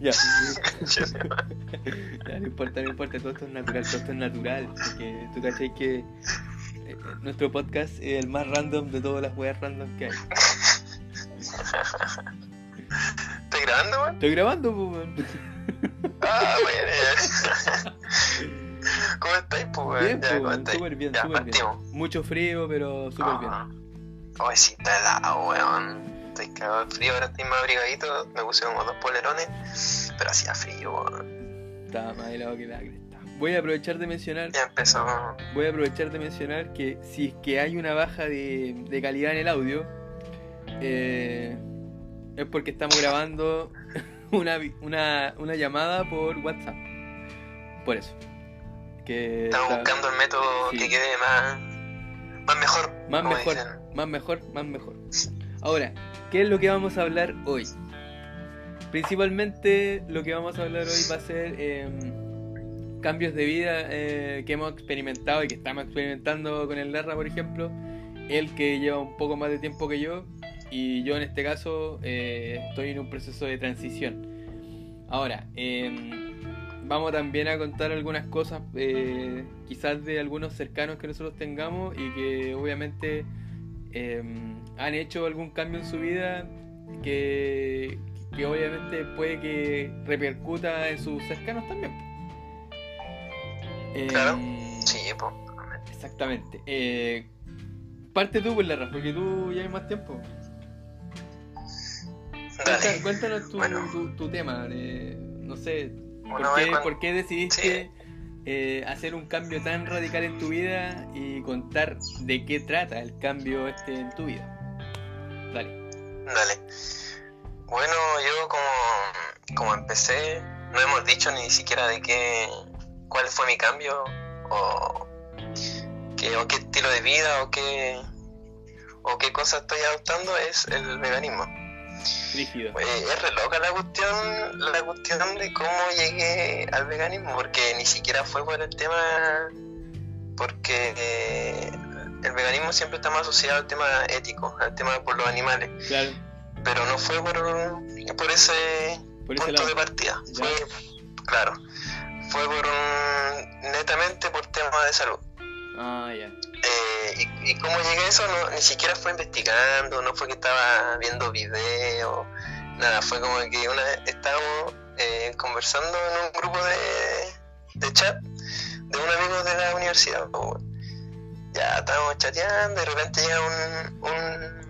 ya. ya, no importa, no importa, todo esto es natural, todo esto es natural. Porque tú cachai que eh, nuestro podcast es el más random de todas las weas random que hay. ¿Estás grabando, weón? Estoy grabando, pues, weón. Ah, bueno. ¿Cómo estáis, pues, weón? Bien, Ya, ¿cómo weón, estáis? súper bien, Ya, súper bien. Mucho frío, pero súper bien. Ah. Hoy sí está helado, weón. Estoy cagado de frío, ahora estoy más abrigadito. Me puse como dos polerones, pero hacía frío, weón. Estaba más helado que la cresta. Voy a aprovechar de mencionar Ya empezó. voy a aprovechar de mencionar que si es que hay una baja de, de calidad en el audio, eh, es porque estamos grabando una, una, una llamada por WhatsApp. Por eso. Que Estamos está- buscando el método sí. que quede más, más mejor. más mejor, dicen. más mejor, más mejor. Ahora, ¿qué es lo que vamos a hablar hoy? Principalmente lo que vamos a hablar hoy va a ser em, cambios de vida eh, que hemos experimentado y que estamos experimentando con el Lerra, por ejemplo. Él que lleva un poco más de tiempo que yo y yo en este caso eh, estoy en un proceso de transición. Ahora, em, vamos también a contar algunas cosas eh, quizás de algunos cercanos que nosotros tengamos y que obviamente em, han hecho algún cambio en su vida que, que obviamente puede que repercuta en sus cercanos también. Em, Claro. Sí, pues. Exactamente. Eh, parte tú, pues, Larra, porque tú ya hay más tiempo. Dale. Cuéntanos tu, Bueno. tu, tu tema. de- no sé, ¿por qué, cuando- por qué decidiste eh, hacer un cambio tan radical en tu vida y contar de qué trata el cambio este en tu vida? Dale. Bueno, yo como, como empecé, no hemos dicho ni siquiera de qué, cuál fue mi cambio o qué, o qué estilo de vida o qué, o qué cosa estoy adoptando es el veganismo. Rígido. Eh, es re loca la cuestión, la cuestión de cómo llegué al veganismo, porque ni siquiera fue por el tema, porque eh, el veganismo siempre está más asociado al tema ético, al tema por los animales Claro, pero no fue por, por ese por ese punto de partida. Fue, claro, fue por un, netamente por temas de salud. Ah, ya. Eh, y, y cómo llegué a eso, no, ni siquiera fue investigando, no fue que estaba viendo videos, nada, fue como que una vez estábamos eh, conversando en un grupo de, de chat de un amigo de la universidad. weón. Ya estábamos chateando, de repente llega un, un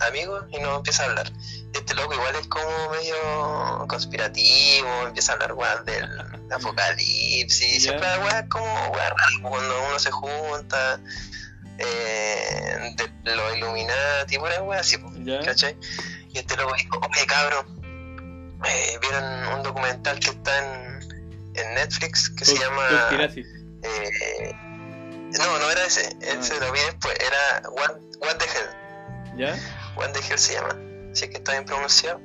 amigo y nos empieza a hablar. Este loco igual es como medio conspirativo, empieza a hablar del apocalipsis, Ya. siempre weas como raras, cuando uno se junta, eh, de los Illuminati, pura así, Ya. ¿cachai? Y este loco dijo, oye cabrón, eh, vieron un documental que está en, en Netflix que se llama... eh, no, no era ese, ese Ah. lo vi después, era What, What the Hell. ¿Ya? What the Hell se llama, es que está bien pronunciado.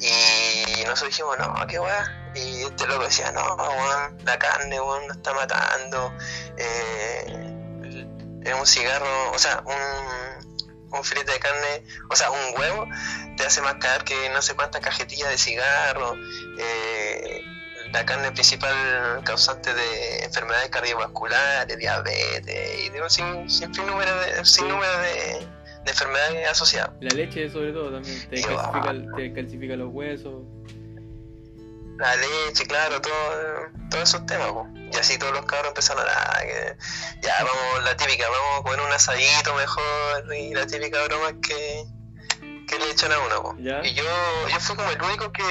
Y nosotros dijimos, no, qué weá. Y este loco decía, no, weón, la carne, weón, nos está matando. Eh, es un cigarro, o sea, un, un filete de carne, o sea, un huevo, te hace más caer que no sé cuántas cajetillas de cigarro. Eh, la carne principal causante de enfermedades cardiovasculares, diabetes y de un sin, sin número de, sin número de, de enfermedades asociadas. La leche, sobre todo, también te calcifica, te calcifica los huesos. La leche, claro, todo, todos esos temas, po. Y así todos los cabros empezaron a... que ya, vamos, la típica, vamos a comer un asadito mejor y la típica broma que, que le echan a uno, po. Y yo, yo fui como el único que,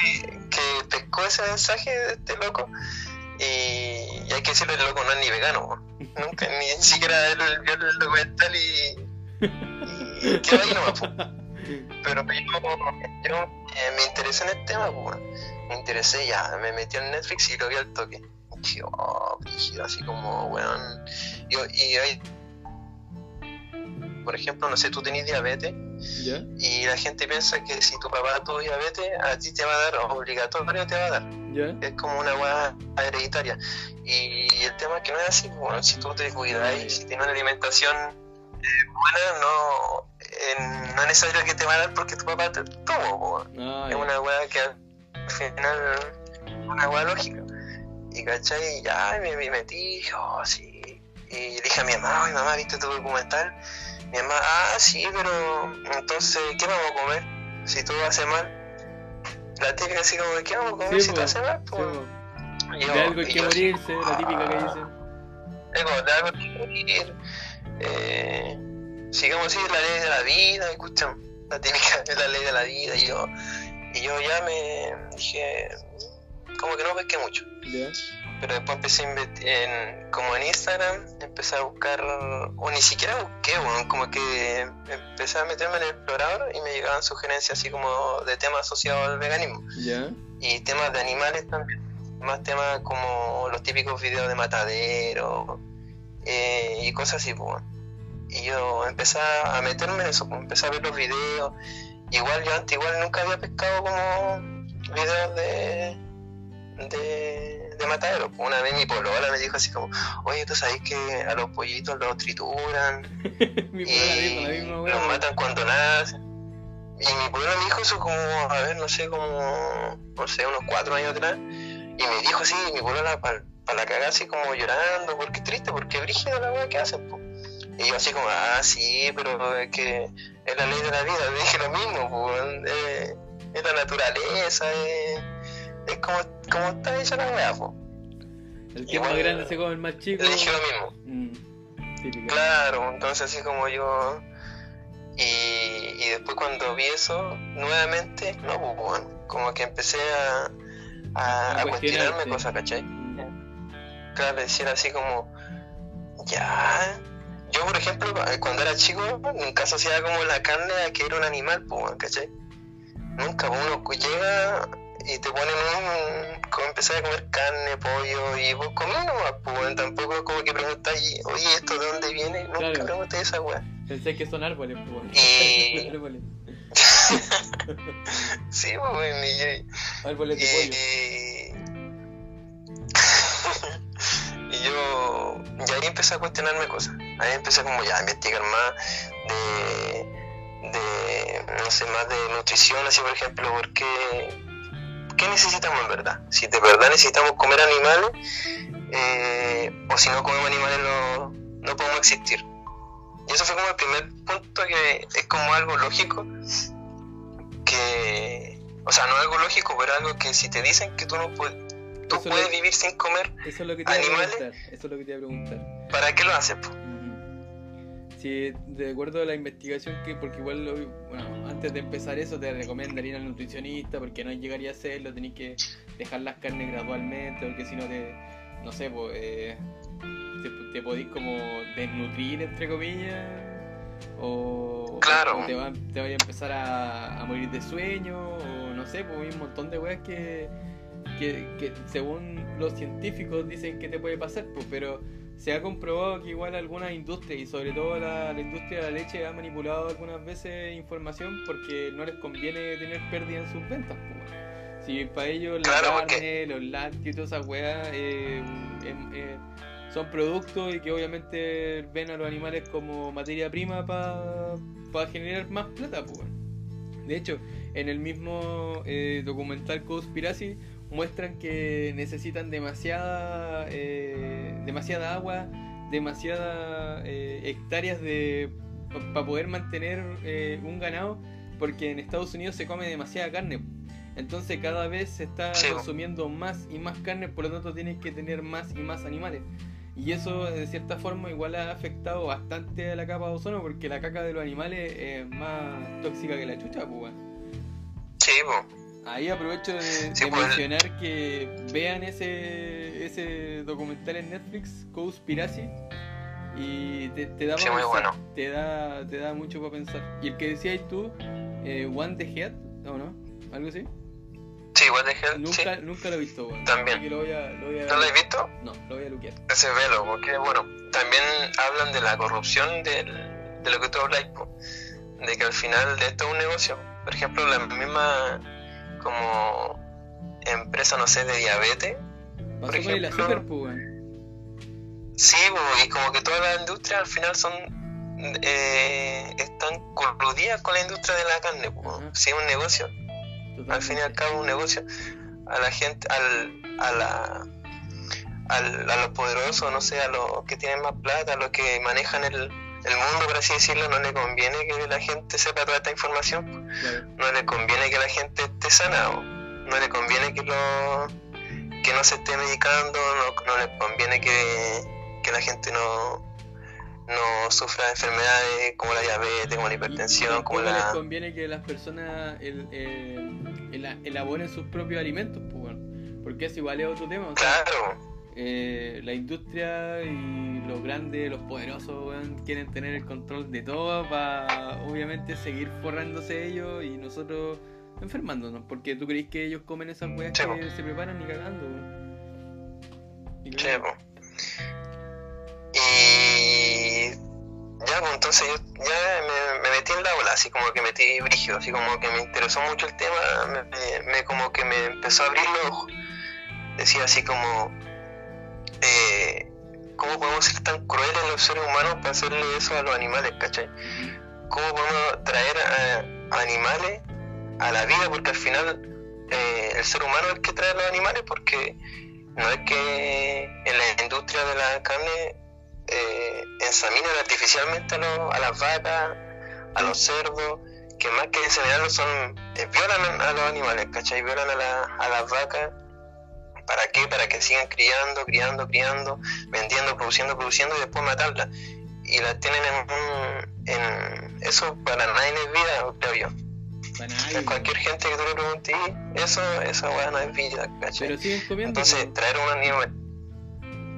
que pescó ese mensaje de este loco. Y, y hay que decirlo, el loco no es ni vegano, po. Nunca, ni siquiera él vio el documental y, y quedó ahí nomás, po. Pero yo, yo eh, me interesé en el tema, weón. me interesé ya, me metí en Netflix y lo vi al toque. Y dije, oh, así como, weón. Y, y hay, por ejemplo, no sé, tú tenés diabetes ¿Ya? y la gente piensa que si tu papá tuvo diabetes, a ti te va a dar, obligatorio te va a dar. ¿Ya? Es como una weá hereditaria. Y el tema es que no es así, pues, bueno, si tú te cuidas y si tienes una alimentación eh, buena, no, eh, no es necesario que te va a dar porque tu papá te tuvo, Ah, es una weá que al final es una weá lógica. Y cachai, ya me, me metí, oh sí. Y dije a mi mamá, oye mamá, ¿viste tu documental? Mi mamá, ah sí, pero entonces, ¿qué vamos a comer? Si todo hace mal. La típica así como, ¿qué vamos a comer Sí, si todo hace mal? sí, po? po. Y yo- De algo hay que morirse, la típica que dicen. es como, de algo hay que morir. Eh, sigamos así, es la ley de la vida, escuchan, la típica es la ley de la vida. Y yo, y yo ya me dije, como que no pesqué mucho. Pero después empecé a en, como en Instagram, empecé a buscar, o ni siquiera busqué, weón, como que empecé a meterme en el explorador y me llegaban sugerencias así como de temas asociados al veganismo. Y temas de animales también, más temas como los típicos videos de matadero eh, y cosas así, pues. Y yo empecé a meterme en eso, pues, empecé a ver los videos. Igual yo antes igual nunca había pescado como videos de, de, de matadero. Una vez mi polola me dijo así como, oye, tú sabes que a los pollitos los trituran Mi y la misma los matan cuando nacen. Y mi polola me dijo eso como, a ver, no sé, como, no sé, unos cuatro años atrás. Y me dijo así, mi polola para la cagada, así como llorando, porque triste, porque es brígido la weá que hacen, po. Y yo así como, ah, sí, pero es que es la ley de la vida, le dije lo mismo, po, eh, es la naturaleza, es, es como, como está hecha la weá. El que es más grande se come el más chico. Le dije lo mismo. Mm. Claro, entonces así como yo... Y, y después cuando vi eso, nuevamente, no, pues, como que empecé a, a, A cuestionarme cosas, ¿cachai? Claro, decir así como, ya... Yo, por ejemplo, cuando era chico, nunca asociaba como la carne a que era un animal, pues, ¿cachai? Nunca, pues, uno llega y te ponen un... como empezar a comer carne, pollo, y vos comés nomás, pues, tampoco es como que preguntáis, oye, ¿esto de dónde viene? Nunca Claro. pregunté esa weá. Pensé que son árboles, pues. Y- árboles. Sí, pues, bueno, y Árboles de pollo. y yo, y ahí empecé a cuestionarme cosas. Ahí empecé como ya a investigar más de, de, no sé, más de nutrición, así por ejemplo, porque, ¿qué necesitamos en verdad? Si de verdad necesitamos comer animales, eh, o si no comemos animales no, no podemos existir. Y eso fue como el primer punto que es como algo lógico, que, o sea, no algo lógico, pero algo que si te dicen que tú no puedes, tú puedes lo- vivir sin comer, Eso es lo que te ¿Animales? Eso es lo que te iba a preguntar. ¿para qué lo haces? po? Sí, de acuerdo a la investigación que, porque igual, lo, bueno, antes de empezar eso te recomiendan ir al nutricionista porque no llegaría a hacerlo, tenés que dejar las carnes gradualmente porque si no te, no sé, pues, eh, te, te podís como desnutrir, entre comillas, o, Claro. o te, va, te vaya a empezar a, a morir de sueño, o no sé, pues hay un montón de weas que, que, que según los científicos dicen que te puede pasar, pues, pero se ha comprobado que igual algunas industrias y sobre todo la, la industria de la leche ha manipulado algunas veces información porque no les conviene tener pérdida en sus ventas. pues. Si para ellos la Claro, carne, porque- los lácteos y todas esas weas eh, em- eh, son productos y que obviamente ven a los animales como materia prima para generar más plata. Pues. De hecho, en el mismo eh, documental Conspiracy muestran que necesitan demasiada eh, demasiada agua, demasiadas hectáreas de para poder mantener eh, un ganado, porque en Estados Unidos se come demasiada carne. Entonces cada vez se está consumiendo más y más carne, por lo tanto tienes que tener más y más animales. Y eso de cierta forma igual ha afectado bastante a la capa de ozono porque la caca de los animales es más tóxica que la chucha, pues. Sí, po. Ahí aprovecho de, Sí, de pues. mencionar que vean ese, ese documental en Netflix, Conspiracy, y te, te da Sí, pensar, bueno. te da, te da mucho para pensar. Y el que decías tú, eh, One the Head, ¿o no? ¿Algo así? Sí, what the hell, sí. Nunca, nunca lo he visto, weón. También. Lo voy a, lo voy a ¿No lo has visto? No, lo voy a luquear. Ese velo, porque bueno, también hablan de la corrupción del, de lo que tú hablas, de que al final de esto es un negocio. Por ejemplo, la misma como empresa, no sé, de diabetes, Pasó Por ejemplo- azúcar, pues. Sí, y como que todas las industrias al final son eh, están aludía con la industria de la carne, pues, sí, un negocio. Al fin y al cabo, un negocio. A la gente, al, a la al, a los poderosos, no sé, a los que tienen más plata, a los que manejan el, el mundo, por así decirlo, no le conviene que la gente sepa toda esta información. No le conviene que la gente esté sana, no le conviene que, lo, que no se esté medicando, no, no le conviene que, que la gente no, no sufra de enfermedades como la diabetes, como la hipertensión, como la... les conviene que las personas el, elaboren sus propios alimentos, pues, porque eso igual es otro tema. claro. Eh, la industria y los grandes, los poderosos, quieren tener el control de todo para obviamente seguir forrándose ellos y nosotros enfermándonos. Porque tú crees que ellos comen esas weas que se preparan ni cagando. Y, y ya, pues entonces yo ya me, metí en la ola, así como que metí brígido, así como que me interesó mucho el tema, me, como que me empezó a abrir los ojos. Decía así como, eh, ¿cómo podemos ser tan crueles los seres humanos para hacerle eso a los animales, cachai? ¿Cómo podemos traer a, animales a la vida? Porque al final eh, el ser humano es que trae a los animales, porque no es que en la industria de la carne eh, ensaminan artificialmente a, a, las vacas, a los cerdos, que más que enseñarlos son, eh, violan a los animales, ¿cachai? Violan a, la, a las vacas ¿Para qué? Para que sigan criando, criando, criando, vendiendo, produciendo, produciendo y después matarlas. Y las tienen en un... En, eso para nadie es vida, creo yo. Para nadie. Cualquier gente que tú le preguntes, eso, esa weá no es vida, ¿cachai? Pero siguen comiendo. Entonces, traer un animal...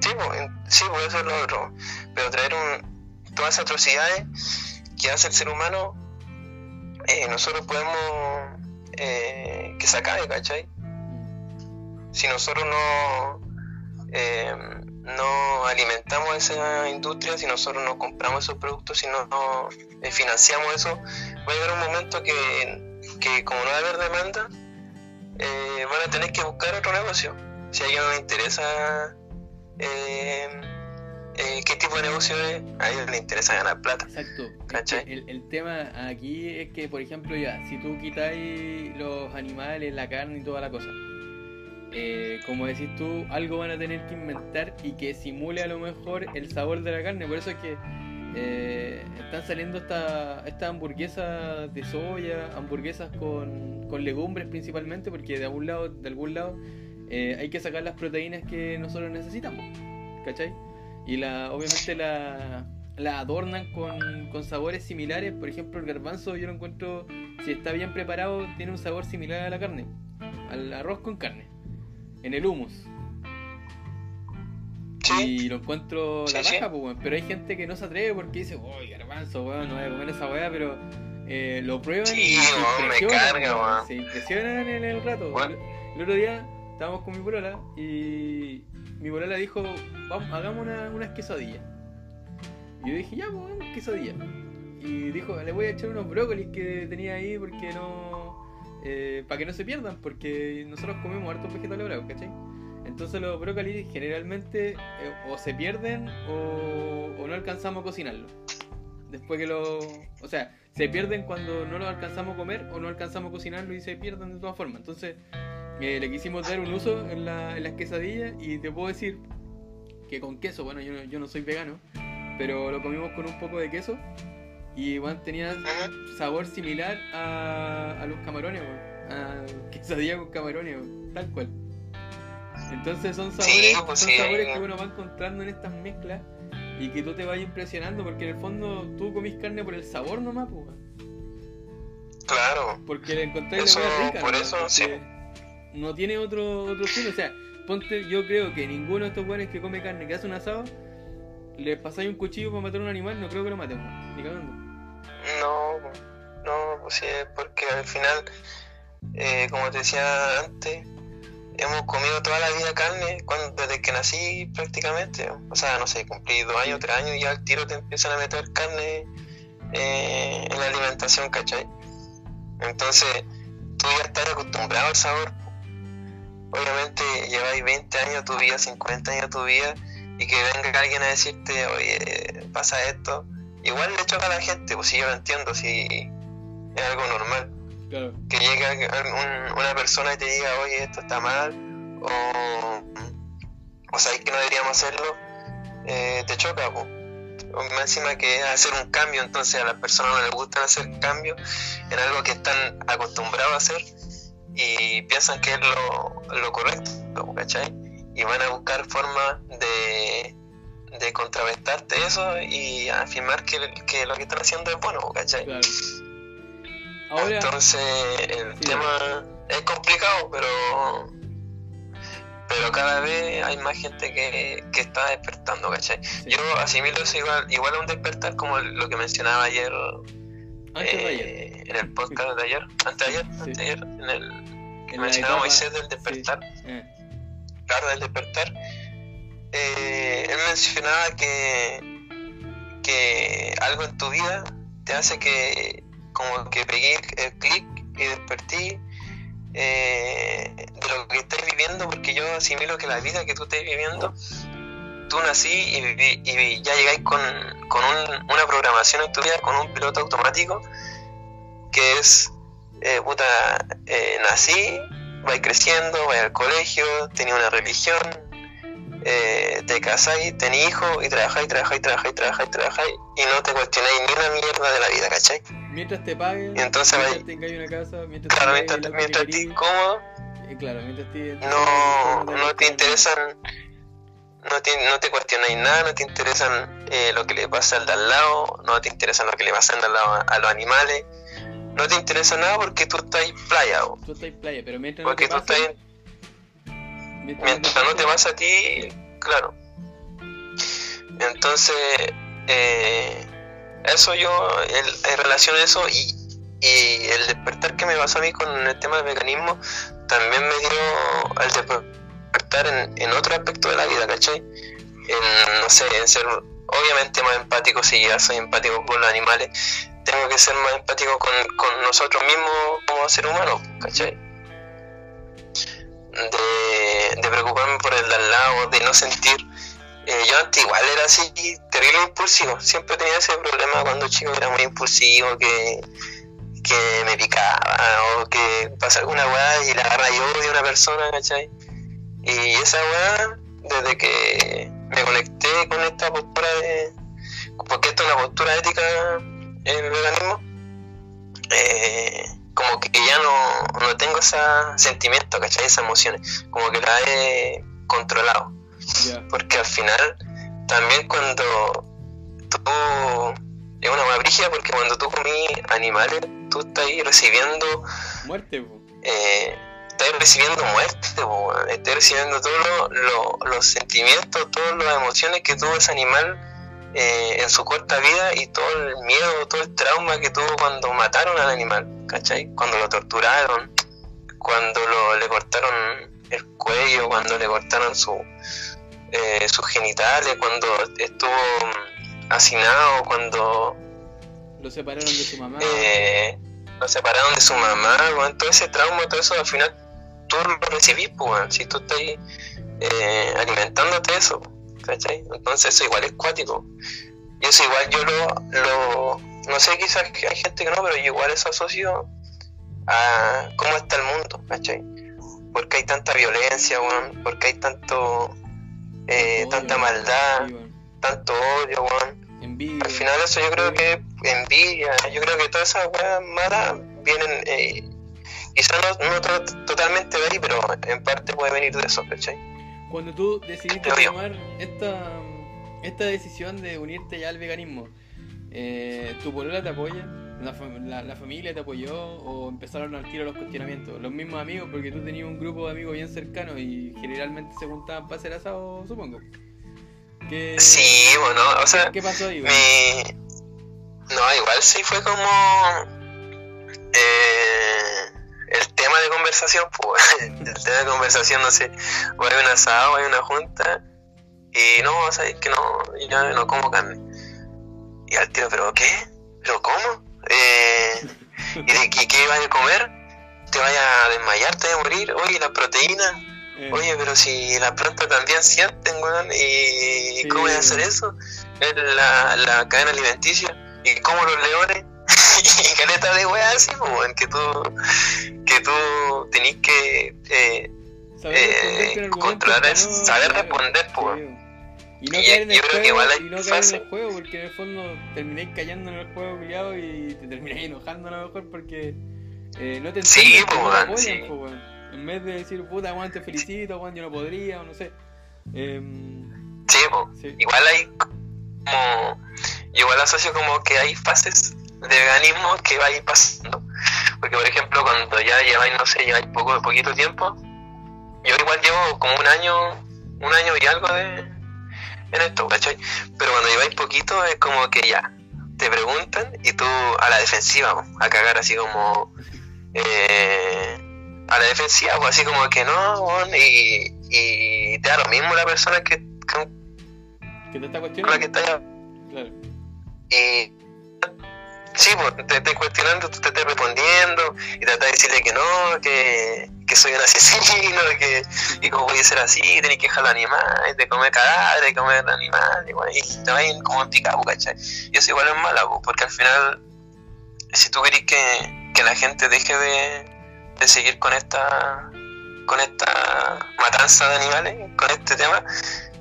Sí, pues, sí, pues eso es lo otro. Pero traer un, todas esas atrocidades que hace el ser humano, eh, nosotros podemos eh, que se acabe, ¿cachai? Si nosotros no, eh, no alimentamos esa industria, si nosotros no compramos esos productos, si no, eh, financiamos eso, va a llegar un momento que, que como no va a haber demanda, eh, van a tener que buscar otro negocio. Si a ellos no les interesa qué tipo de negocio es, a ellos les interesa ganar plata. Exacto. El, el, tema aquí es que, por ejemplo, ya, si tú quitáis los animales, la carne y toda la cosa, eh, como decís tú, algo van a tener que inventar y que simule a lo mejor el sabor de la carne. Por eso es que eh, están saliendo estas esta hamburguesas de soya, hamburguesas con, con, legumbres principalmente, porque de algún lado, de algún lado eh, hay que sacar las proteínas que nosotros necesitamos. ¿Cachai? Y la, obviamente la, la adornan con, con, sabores similares. Por ejemplo, el garbanzo yo lo encuentro, si está bien preparado, tiene un sabor similar a la carne, al arroz con carne en el humus. Y lo encuentro la baja, pues, pero hay gente que no se atreve porque dice, uy, garbanzo, weón, no voy a comer esa weá, pero eh, lo prueban y se, impresionan, se impresionan en el rato. El, otro día estábamos con mi polola y mi polola dijo, vamos, hagamos una, unas quesadillas. Y yo dije, ya, pues, quesadillas. Y dijo, le voy a echar unos brócolis que tenía ahí porque no eh, para que no se pierdan, porque nosotros comemos hartos vegetales bravos, ¿cachai? Entonces los brócolis generalmente eh, o se pierden o, no alcanzamos a cocinarlos. Después que lo... O sea, se pierden cuando no los alcanzamos a comer o no alcanzamos a cocinarlo y se pierden de todas formas. Entonces eh, le quisimos dar un uso en, la, en las quesadillas y te puedo decir que con queso, bueno, yo, yo no soy vegano, pero lo comimos con un poco de queso y bueno, tenía sabor similar a, a los camarones, a quesadilla con camarones, tal cual. Entonces son sabores, pues son sabores que uno va encontrando en estas mezclas y que tú te vayas impresionando porque en el fondo tú comís carne por el sabor nomás, pues. Claro. Porque le encontráis la rica. Por eso, sí. No tiene otro, otro fin. O sea, ponte, yo creo que ninguno de estos buenos que come carne, que hace un asado, le pasáis un cuchillo para matar a un animal, no creo que lo matemos, ni cagando. Sí, porque al final, eh, como te decía antes, hemos comido toda la vida carne cuando, desde que nací prácticamente. O sea, no sé, cumplí dos años, tres años ya al tiro te empiezan a meter carne eh, en la alimentación, ¿cachai? Entonces, tú ya estás acostumbrado al sabor. Obviamente lleváis 20 años tu vida, 50 años tu vida y que venga alguien a decirte, oye, pasa esto, igual le choca a la gente, pues si yo lo entiendo, si es algo normal. Claro. Que llegue un- una persona y te diga, oye, esto está mal, o, o sabes que no deberíamos hacerlo, eh, te choca, po. O Más encima que es hacer un cambio, entonces a las personas no les gusta hacer cambios en algo que están acostumbrados a hacer y piensan que es lo, lo correcto, ¿cachai? Y van a buscar formas de, de contrarrestarte eso y afirmar que, que lo que están haciendo es bueno, ¿cachai? Claro. Ahora, Entonces el Sí. tema es complicado, pero pero cada vez hay más gente que, que está despertando, ¿cachai? sí, Yo asimilo eso igual, igual a un despertar como lo que mencionaba ayer, antes de eh, ayer, en el podcast de ayer, antes de ayer, Sí. antes de ayer, en el que en mencionaba Moisés del despertar, eh, claro, del despertar, eh, él mencionaba que, que algo en tu vida te hace que como que pegué el clic y despertí eh, de lo que estás viviendo, porque yo asimilo que la vida que tú estás viviendo, tú nací y, viví- y ya llegáis con, con un- una programación en tu vida, con un piloto automático, que es, eh, puta, eh, nací, vais creciendo, vais al colegio, tenéis una religión, eh, te casáis, tenéis hijos y trabajáis, trabajáis, trabajáis, trabajáis, trabajáis y no te cuestionáis ni una mierda de la vida, ¿cachai? Mientras te paguen, entonces mientras tengáis una casa, mientras Claro, tengáis mientras, mientras que estés cómodo, eh, claro, mientras estés no, no te interesan, no te, no te cuestionáis nada, no te interesan eh, lo que le pasa al de al lado, no te interesan lo que le pasa al de al lado a, a los animales, no te interesa nada porque tú estás playa, bo. Tú estás en playa, pero mientras porque tú no te estás pase, ahí- mientras, mientras no te pasa a ti, claro. Entonces, eh, eso yo, el- en relación a eso y, y el despertar que me pasó a mí con el tema del mecanismo, también me dio al despertar en, en otro aspecto de la vida, ¿cachai? En, no sé, en ser obviamente más empático, si ya soy empático con los animales, tengo que ser más empático con, con nosotros mismos como seres humanos, ¿cachai? de, de preocuparme por el de al lado, de no sentir. Eh, yo antes igual era así, terrible impulsivo. Siempre tenía ese problema cuando chico, era muy impulsivo, que, que me picaba o que pasa alguna weá y la agarra yo de una persona, ¿cachai? Y esa weá, desde que me conecté con esta postura de. porque esto es una postura ética en el veganismo, eh, como que ya no, no tengo ese sentimiento, ¿cachai? Esas emociones, como que la he controlado. Porque al final, también cuando tú. Es una brígida porque cuando tú comí animales, tú estás ahí recibiendo. muerte. Eh, estás recibiendo muerte, estás recibiendo todos lo- lo- los sentimientos, todas las emociones que tuvo ese animal eh, en su corta vida y todo el miedo, todo el trauma que tuvo cuando mataron al animal, ¿cachai? Cuando lo torturaron, cuando lo, le cortaron el cuello, cuando le cortaron su, eh, sus genitales, cuando estuvo mm, hacinado, cuando Lo separaron de su mamá. eh, lo separaron de su mamá, weón, todo ese trauma, todo eso al final tú lo recibís, pues, si tú estás eh, alimentándote eso, ¿cachai? Entonces eso igual es cuático. Y eso igual yo lo, lo, no sé, quizás hay gente que no, pero yo igual eso asocio a cómo está el mundo, ¿cachai? Porque hay tanta violencia, porque hay tanto, eh, Odio, tanta maldad, sí, tanto odio, weón. Envidia. Al final eso yo creo que envidia, yo creo que todas esas weas malas vienen, eh, quizás no, no to- totalmente de ahí, pero en parte puede venir de eso, ¿cachai? Cuando tú decidiste tomar esta, esta decisión de unirte ya al veganismo, eh, ¿tu polola te apoya? ¿La, la- la familia te apoyó? ¿O empezaron al tiro los cuestionamientos? Los mismos amigos, porque tú tenías un grupo de amigos bien cercanos y generalmente se juntaban para hacer asado, supongo. ¿Qué, Sí, bueno, o sea, ¿Qué pasó ahí? mi... No, igual sí fue como... eh, el tema de conversación, pues, el tema de conversación, no sé, o hay un asado, o hay una junta, y no, sabes que no, yo no como carne. Y al tiro, ¿pero qué? ¿Pero cómo? Eh, ¿Y de qué vas a comer? ¿Te vayas a desmayar? ¿Te vas a morir? Oye, la proteína. Eh, Oye, pero si las plantas también sienten, weón, ¿y Sí. cómo voy a hacer eso? Es la, la cadena alimenticia. ¿Y cómo los leones? y caleta de weá así, pues, weón, que tú, que tú tenés que eh, eh, controlar es no- saber responder, po. Y no Y caer en el juego, y no caer en el juego, porque en el fondo termináis cayendo en el juego culiado y te termináis enojando a lo mejor porque eh, no te Sí, entienden, po, no te weón, apoyan, sí. po, weón. En vez de decir, puta, weón, te felicito, weón, yo no podría, o no sé. Em, Sí, igual hay como igual asocio como que hay fases de veganismo que va a ir pasando porque por ejemplo cuando ya lleváis no sé lleváis poco poquito tiempo yo igual llevo como un año un año y algo de en esto ¿cachai? pero cuando lleváis poquito es como que ya te preguntan y tú a la defensiva po, a cagar así como eh, a la defensiva pues así como que no y, y te da lo mismo la persona que con Que te está con la cuestionando. que estás Claro. y sí, pues te estoy cuestionando, tú te estás respondiendo y tratas de decirle que no, que, que soy un asesino, que y cómo voy a ser así, tenés que dejar los animales, de comer cadáveres, de comer animales, igual, y te vas como en picado, ¿cachai? Y eso igual es mala, pues, porque al final, si tú querés que, que la gente deje de, de seguir con esta con esta matanza de animales, con este tema,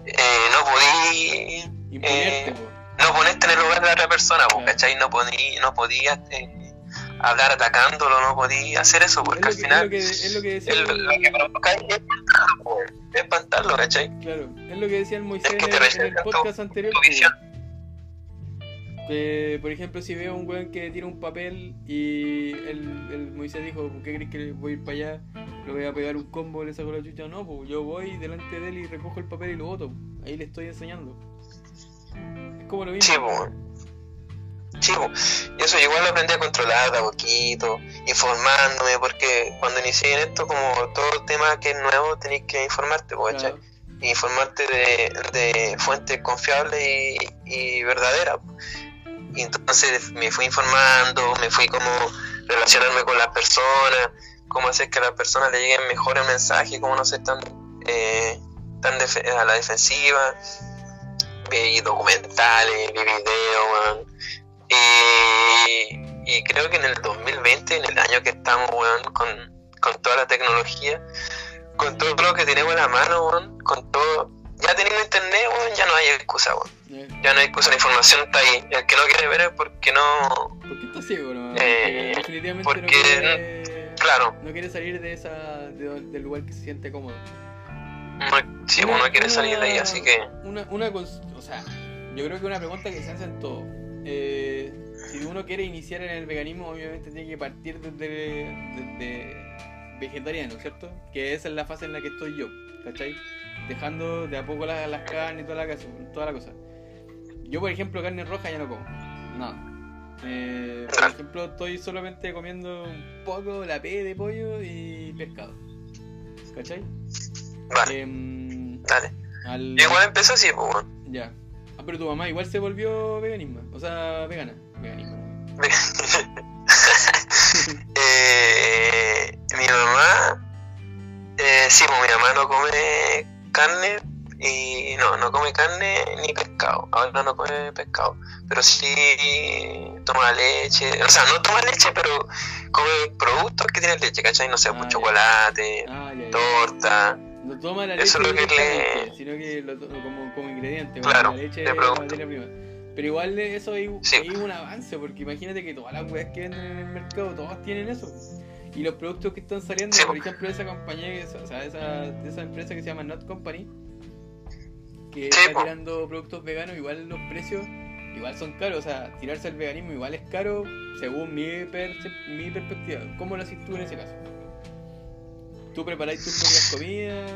eh, no podí Eh, po. No ponerte en el lugar de la otra persona, pues, Claro. ¿cachai? No, podí, no podías eh, hablar atacándolo, no podías hacer eso, porque al es, lo que, es, lo final que, es lo que el- lo provoca es espantarlo, pues, es espantarlo, ¿cachai? Claro, es lo que decía el Moisés Es en el, en el representa tu- podcast anterior. tu por ejemplo, si veo a un weón que tira un papel y el, el Moisés dijo, ¿por qué crees que voy a ir para allá? Le voy a pegar un combo, le saco la chucha. No, pues yo voy delante de él y recojo el papel y lo boto. Ahí le estoy enseñando. Como lo mismo. Sí, pues. Sí, pues. Y eso yo igual lo aprendí a controlar de a poquito, informándome, porque cuando inicié en esto, como todo tema que es nuevo, tenés que informarte, pues, informarte de, de fuentes confiables y, y verdaderas. Y entonces me fui informando, me fui como relacionarme con las personas, cómo hacer que a las personas le lleguen mejor el mensaje, cómo no ser tan, eh, tan a la defensiva. Vi documentales, vi videos. Y, y creo que en el 2020, en el año que estamos, weón, con, con toda la tecnología, con todo lo que tenemos en la mano, weón, con todo, ya teniendo internet, weón, ya no hay excusa, weón. Ya no hay excusa, la información está ahí. El que no quiere ver es porque no, ¿Por qué está ciego, no? Eh, Porque definitivamente porque- no quiere, claro, no quiere salir de esa de- del lugar que se siente cómodo. Si Una- uno quiere una- salir de ahí, así que, Una, una o sea, yo creo que una pregunta que se hacen todos. Eh, si uno quiere iniciar en el veganismo, obviamente tiene que partir desde, desde vegetariano, ¿cierto? Que esa es la fase en la que estoy yo, ¿cachai? Dejando de a poco las, las carnes y toda la, cosa, toda la cosa. Yo, por ejemplo, carne roja ya no como. No. Eh, por ejemplo, estoy solamente comiendo un poco la P de pollo y pescado. ¿Cachai? Vale, Em, dale. al- igual empecé así, pues, ya. Ah, pero tu mamá igual se volvió veganismo. O sea, vegana. Veganismo. eh, mi mamá, eh, sí, pues mi mamá no come carne y no, no come carne ni pescado. Ahora no come pescado, pero sí toma leche. O sea, no toma leche, pero come productos que tienen leche, ¿cachai? No sé, Ah, ya. chocolate, Ah, torta. No toma la leche es le- sino que lo toma como, como ingrediente. Claro, la leche es materia prima. Pero igual eso es, Sí. es un avance, porque imagínate que todas las weas que venden en el mercado, todas tienen eso. Y los productos que están saliendo, Sí. por ejemplo, esa compañía, que- o sea, esa, esa empresa que se llama Not Company, que Sí, está po. tirando productos veganos, igual los precios igual son caros. O sea, tirarse al veganismo igual es caro, según mi, perce- mi perspectiva. ¿Cómo lo haces tú en ese caso? ¿Tú preparáis tus propias comidas?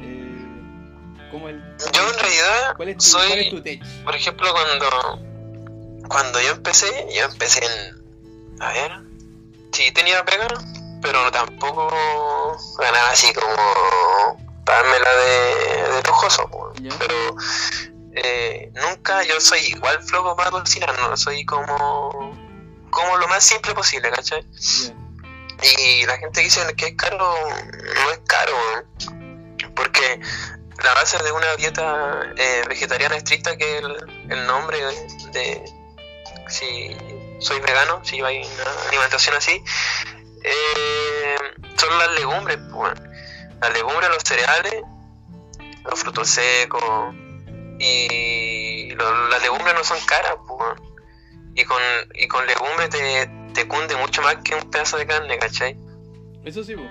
Eh, ¿Cómo el, Yo en realidad ¿Cuál es tu, soy, cuál es tu tech? por ejemplo, cuando, cuando yo empecé, yo empecé en, a ver, sí tenía pega, pero tampoco ganaba así como dármela de, de lujoso, pero eh, nunca, yo soy igual flojo para cocinar, no soy como, como lo más simple posible, ¿cachai? Ya. Y la gente dice que es caro, no es caro, porque la base de una dieta eh, vegetariana estricta, que es el, el nombre de, si soy vegano, si hay una alimentación así, eh, son las legumbres, pues. Las legumbres, los cereales, los frutos secos, y las legumbres no son caras, pues. Y con, y con legumbres te, te cunde mucho más que un pedazo de carne, ¿cachai? Eso sí, pues.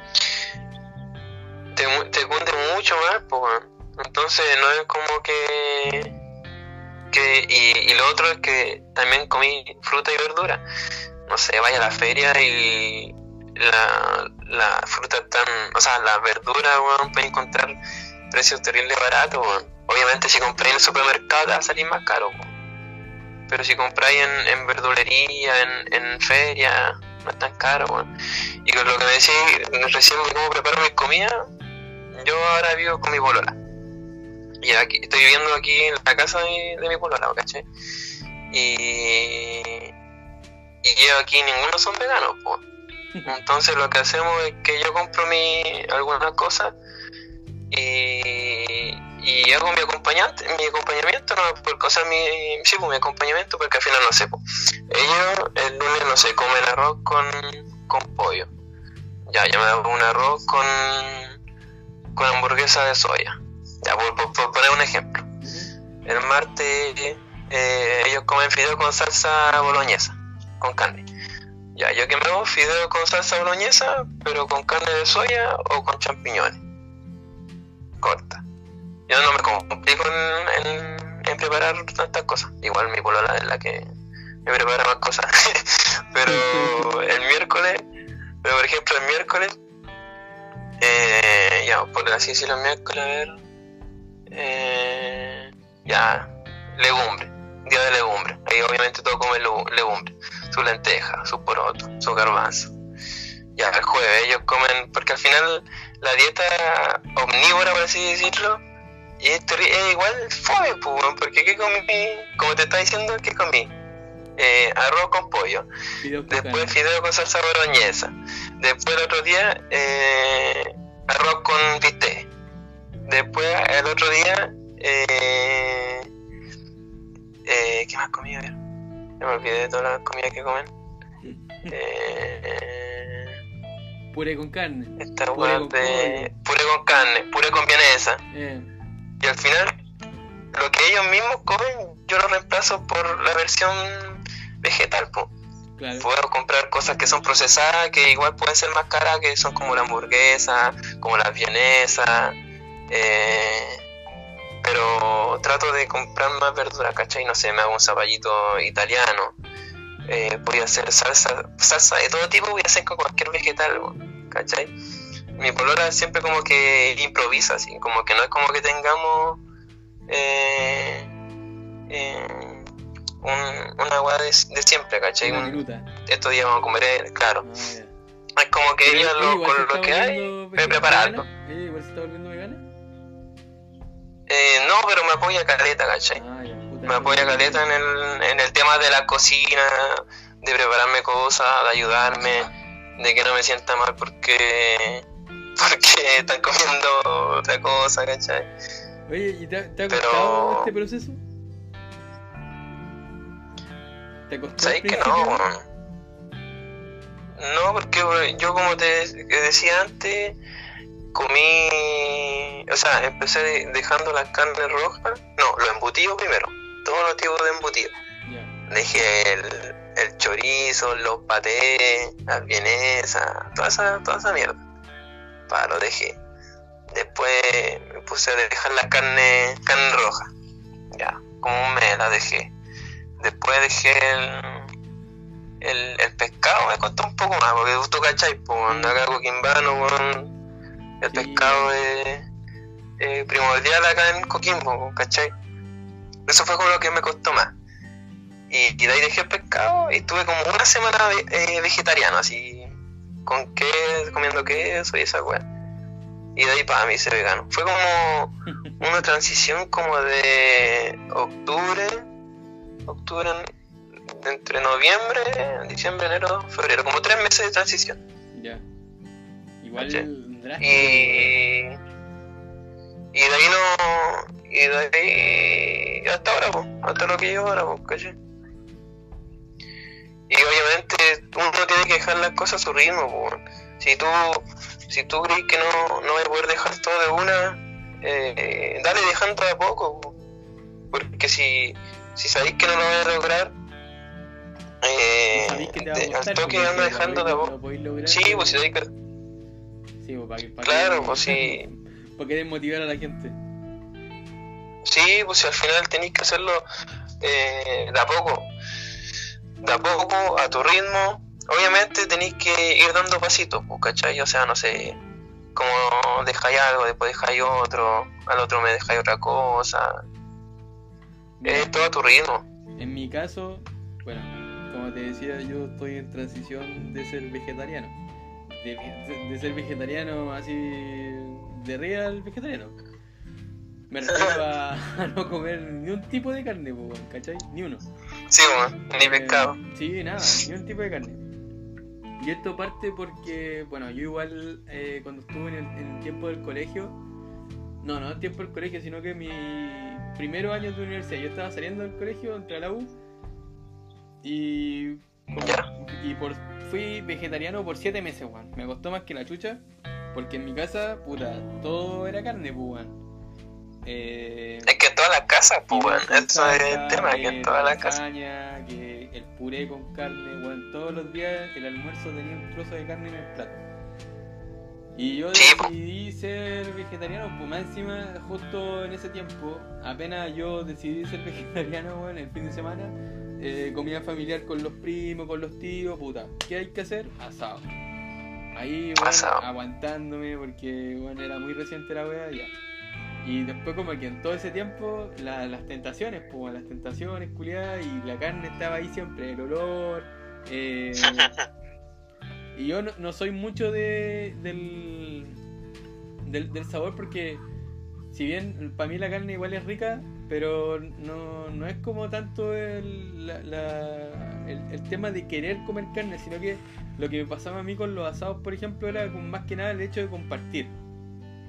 Te, te cunde mucho más, pues. Entonces no es como que... que y, y lo otro es que también comí fruta y verdura. No sé, vaya a la feria y la, la fruta tan... O sea, la verdura, bueno, puede encontrar precios terribles baratos, Obviamente si compráis en el supermercado te va a salir más caro, pero si compráis en, en verdulería, en, en feria, no es tan caro, Y con lo que me decís, recién cómo preparo mi comida, yo ahora vivo con mi polola. Y aquí, estoy viviendo aquí en la casa de, de mi polola, ¿cachai? Y, y yo aquí ninguno son veganos, pues. Entonces lo que hacemos es que yo compro mi algunas cosas y, y hago mi acompañante, mi acompañamiento, no, porque, o mi, sí, pues, mi acompañamiento, porque al final no sé, pues. ellos el lunes, no sé, comen arroz con, con pollo. Ya, yo me hago un arroz con, con hamburguesa de soya. Ya, por, poner un ejemplo. El martes eh, ellos comen fideo con salsa boloñesa, con carne. Ya, yo que me hago fideo con salsa boloñesa, pero con carne de soya o con champiñones. Complico en, en, preparar tantas cosas. Igual mi polola es la que me prepara más cosas. pero el miércoles, pero por ejemplo el miércoles, eh, ya, por así decirlo, el miércoles, a ver, eh, ya, legumbre, día de legumbre. Ahí obviamente todo come legumbre su lenteja, su poroto, su garbanzo. Ya el jueves ellos comen, porque al final la dieta omnívora, por así decirlo, y esto es igual fome, porque ¿qué comí? Como te está diciendo, ¿qué comí? Eh, arroz con pollo, después fideo con salsa boloñesa, después el otro día eh, arroz con bistec, después el otro día eh, ¿qué más comí? A ver me olvidé de todas las comidas que comen. puré con carne. Esta puré con de. Puré con carne, puré con vienesa. Y al final, lo que ellos mismos comen, yo lo reemplazo por la versión vegetal, Puedo comprar cosas que son procesadas, que igual pueden ser más caras, que son como la hamburguesa, como las vienesas. Eh, pero trato de comprar más verdura, ¿cachai? No sé, me hago un zapallito italiano, eh, voy a hacer salsa, salsa de todo tipo, voy a hacer con cualquier vegetal, ¿cachai? Mi polora siempre como que improvisa, así, como que no es como que tengamos eh, eh, un, una agua de, siempre, ¿cachai? estos días vamos a comer, eh, claro. Ah, es como que ella lo, con lo que hay, me prepararlo. igual se está volviendo vegana? Eh, no, pero me apoya Caleta, ¿cachai? Ah, me apoya Caleta en el, en el tema de la cocina, de prepararme cosas, de ayudarme, de que no me sienta mal porque, porque están comiendo otra cosa, ¿cachai? Oye, ¿y te, ha costado este proceso? ¿Te costó ¿Sabes que no? No, porque yo como te decía antes comí, o sea, empecé dejando las carnes rojas, no, lo embutido primero, todos los tipos de embutido. Dejé el, el, chorizo, los patés, las vienesas, toda esa, toda esa mierda. Para lo dejé. Después me puse a dejar la carne, carne roja. Ya, como un mes la dejé. Después dejé el, el, el pescado, me costó un poco más, porque tú cachai, pues acá coquimbano, con el pescado es primordial acá en Coquimbo, ¿cachai? Eso fue como lo que me costó más. Y, de ahí dejé el pescado y estuve como una semana eh, vegetariano, así, con queso, comiendo queso y esa weá. Y de ahí para mí ser vegano. Fue como una transición como de octubre, octubre, entre noviembre, diciembre, enero, febrero, como tres meses de transición. Ya. Igual y, y de ahí no. Y de ahí. Hasta ahora, hasta lo que llevo ahora, pues, Y Y obviamente uno tiene que dejar las cosas a su ritmo, po. Si tú, si tú crees que no, no vas a poder dejar todo de una, eh, dale dejando de a poco, po. Porque si, si sabéis que no lo vas a lograr, eh, al toque ando si dejando de poco. Sí, pues si sabéis que... Sí, pues, para que, para Claro, que- pues sí. Para querer motivar a la gente. Sí, pues si al final tenéis que hacerlo eh, de a poco. De a poco, a tu ritmo. Obviamente tenéis que ir dando pasitos, pues, ¿cachai? O sea, no sé, como dejáis algo, después dejáis otro, al otro me dejáis otra cosa. Es todo a tu ritmo. En mi caso, bueno, como te decía, yo estoy en transición de ser vegetariano. De, de- de ser vegetariano así de real vegetariano. Me refiero a, a no comer ni un tipo de carne, po, ¿cachai? Ni uno. Sí, bueno, ni Eh, pescado. Sí, nada, ni un tipo de carne. Y esto parte porque, bueno, yo igual eh, cuando estuve en el, en el tiempo del colegio, no, no el tiempo del colegio, sino que mi primero año de universidad, yo estaba saliendo del colegio, entré a la U y, y por, fui vegetariano por siete meses, weón. Me costó más que la chucha, porque en mi casa, puta, todo era carne, pues, weón. Eh, Es que en todas las casas, pues, eso es el tema, que que en todas las casas. lasaña, que el puré con carne, weón, todos los días el almuerzo tenía un trozo de carne en el plato. Y yo Sí, po. decidí ser vegetariano, pues más encima, justo en ese tiempo, apenas yo decidí ser vegetariano, weón, el fin de semana, eh, comida familiar con los primos, con los tíos, puta, ¿qué hay que hacer? Asado. Ahí, Asado. aguantándome porque, bueno, era muy reciente la wea, ya. Y después como que en todo ese tiempo la- las tentaciones, pues las tentaciones, culiadas, y la carne estaba ahí siempre, el olor. eh, y yo no, no soy mucho de, del, del, del sabor porque si bien para mí la carne igual es rica, pero no, no es como tanto el, la- la- el, el tema de querer comer carne, sino que lo que me pasaba a mí con los asados, por ejemplo, era con más que nada el hecho de compartir.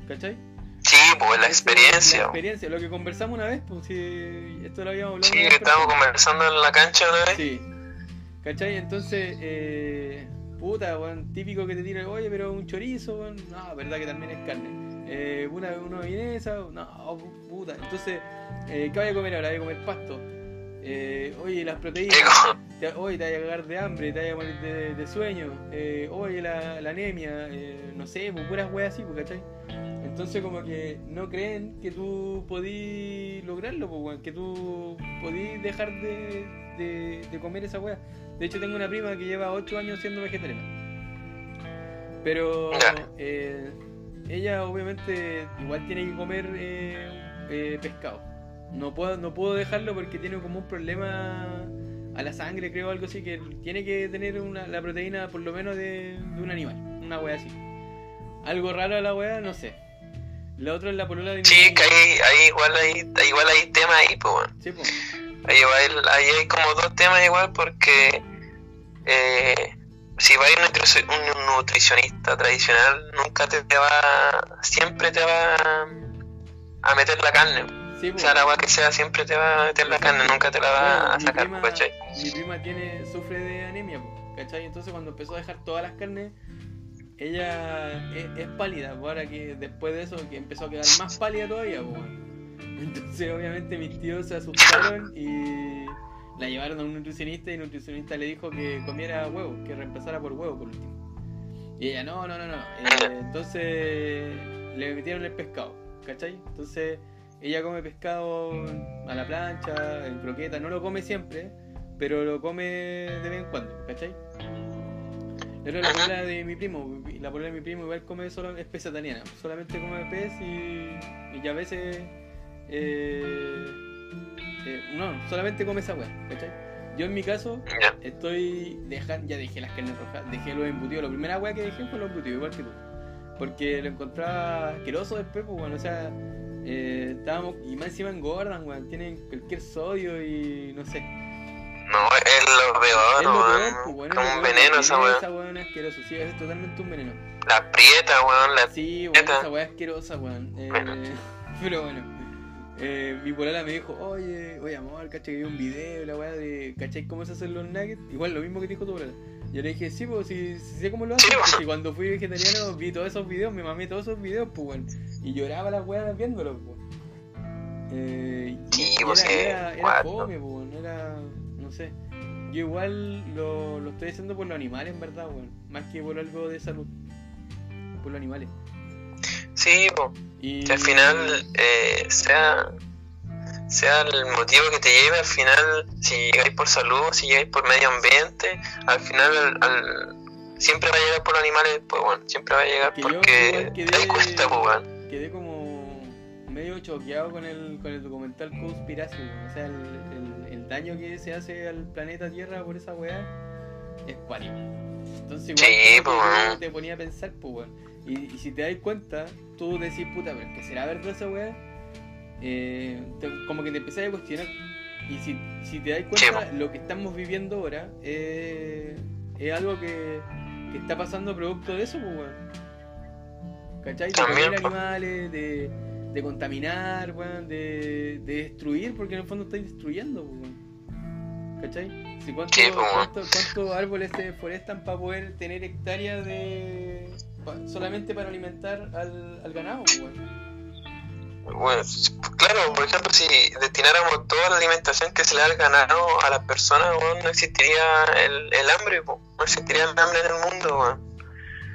¿Cachai? Pues la La experiencia. lo que conversamos una vez, pues si esto lo habíamos hablado. Sí, vez, estábamos conversando en la cancha una vez. Sí. ¿Cachai? Entonces, eh, puta, weón, típico que te tira, oye, pero un chorizo, no, verdad que también es carne. Eh, una, una vienesa, no, puta. Entonces, eh, ¿qué vaya a comer ahora? Voy a comer pasto. Eh, oye, las proteínas. Te, oye, te vaya a cagar de hambre, te vaya a morir de, de sueño. Eh, oye, la, la anemia, eh, no sé, pues puras weas así, pues, ¿cachai? Entonces, como que no creen que tú podís lograrlo, pues, que tú podís dejar de, de, de comer esa wea. De hecho, tengo una prima que lleva 8 años siendo vegetariana. Pero eh, ella, obviamente, igual tiene que comer eh, eh, pescado. No puedo, no puedo dejarlo porque tiene como un problema a la sangre, creo, algo así, que tiene que tener una, la proteína por lo menos de, de un animal, una wea así. Algo raro a la wea, no sé. La otra es la polola de mi- sí, que ahí, ahí igual hay, igual hay temas ahí, pues, weón. Sí, po. Ahí, igual- ahí hay como dos temas igual porque eh, si va a ir un, nutri- un nutricionista tradicional, nunca te, te va, siempre te va a meter la carne. Sí, po. O sea, la agua que sea, siempre te va a meter la carne, nunca te la va Bueno, a mi sacar, prima- ¿cachai? Mi prima tiene, sufre de anemia, po, ¿cachai? Entonces cuando empezó a dejar todas las carnes, ella es, pálida, po, ahora que después de eso que empezó a quedar más pálida todavía, weón. Entonces obviamente mis tíos se asustaron y la llevaron a un nutricionista y el nutricionista le dijo que comiera huevo, que reemplazara por huevo por último. Y ella, no, no, no, no. Eh, entonces le metieron el pescado, ¿cachai? Entonces ella come pescado a la plancha, en croqueta, no lo come siempre, pero lo come de vez en cuando, ¿cachai? Pero la polola de mi primo, la polola de mi primo igual come solo, es pesataniana, solamente come pez y, y a veces... eh, eh, no, solamente come esa weá, ¿cachai? Yo en mi caso estoy dejando, ya dejé las carnes rojas, dejé los embutidos, la primera weá que dejé fue los embutidos, igual que tú. Porque lo encontraba asqueroso después, pues bueno, o sea, eh, estábamos, y más encima engordan, weón, tienen cualquier sodio y no sé. No, es lo peor, Es lo weón. peor, pues, weón, Como un veneno esa weón. Esa weón es asqueroso, sí, es totalmente un veneno. La prieta, weón, la Sí, weón, esa weá es asquerosa, weón. Eh, Bueno. pero bueno. eh, mi polala me dijo, oye, oye amor, caché que vi un video, la weá de, ¿cachai cómo se hacen los nuggets? Igual lo mismo que dijo tu polala. Yo le dije, sí, pues sí, sí sé cómo lo hacen, porque cuando fui vegetariano vi todos esos videos, me mamé todos esos videos, pues bueno, y lloraba las weas viéndolos, pues. Eh, sí, y pues era, era, era fome, pues, no era, sé. Yo igual lo, lo estoy haciendo por los animales, en verdad, weón. Más que por algo de salud. Por los animales. Sí. Y... Que al final eh, sea sea el motivo que te lleve, al final, si llegáis por salud, si llegáis por medio ambiente, al final al, siempre va a llegar por los animales, pues bueno, siempre va a llegar porque quedé, te cuesta, pues bueno. Quedé como medio choqueado con el, con el documental Conspiración, o sea, el, el, el, daño que se hace al planeta Tierra por esa weá es cuático. Entonces igual sí, pues, te ponía a pensar, pues bueno. Y, y, si te das cuenta, tú decís, puta, pero que será verdad esa weá eh, como que te empezás a cuestionar. Y si, si te das cuenta, lo que estamos viviendo ahora eh, es algo que, que, está pasando producto de eso, pues, weón. ¿Cachai? De comer animales, de, de contaminar, weón, de, de destruir, porque en el fondo estáis destruyendo, pues, weón. ¿Cachai? Si cuánto, ¿Cuántos árboles se deforestan para poder tener hectáreas de solamente para alimentar al, al ganado, pues, weón. Bueno, claro, por ejemplo, si destináramos toda la alimentación que se le ha ganado a las personas, no existiría el, el hambre, no existiría el hambre en el mundo.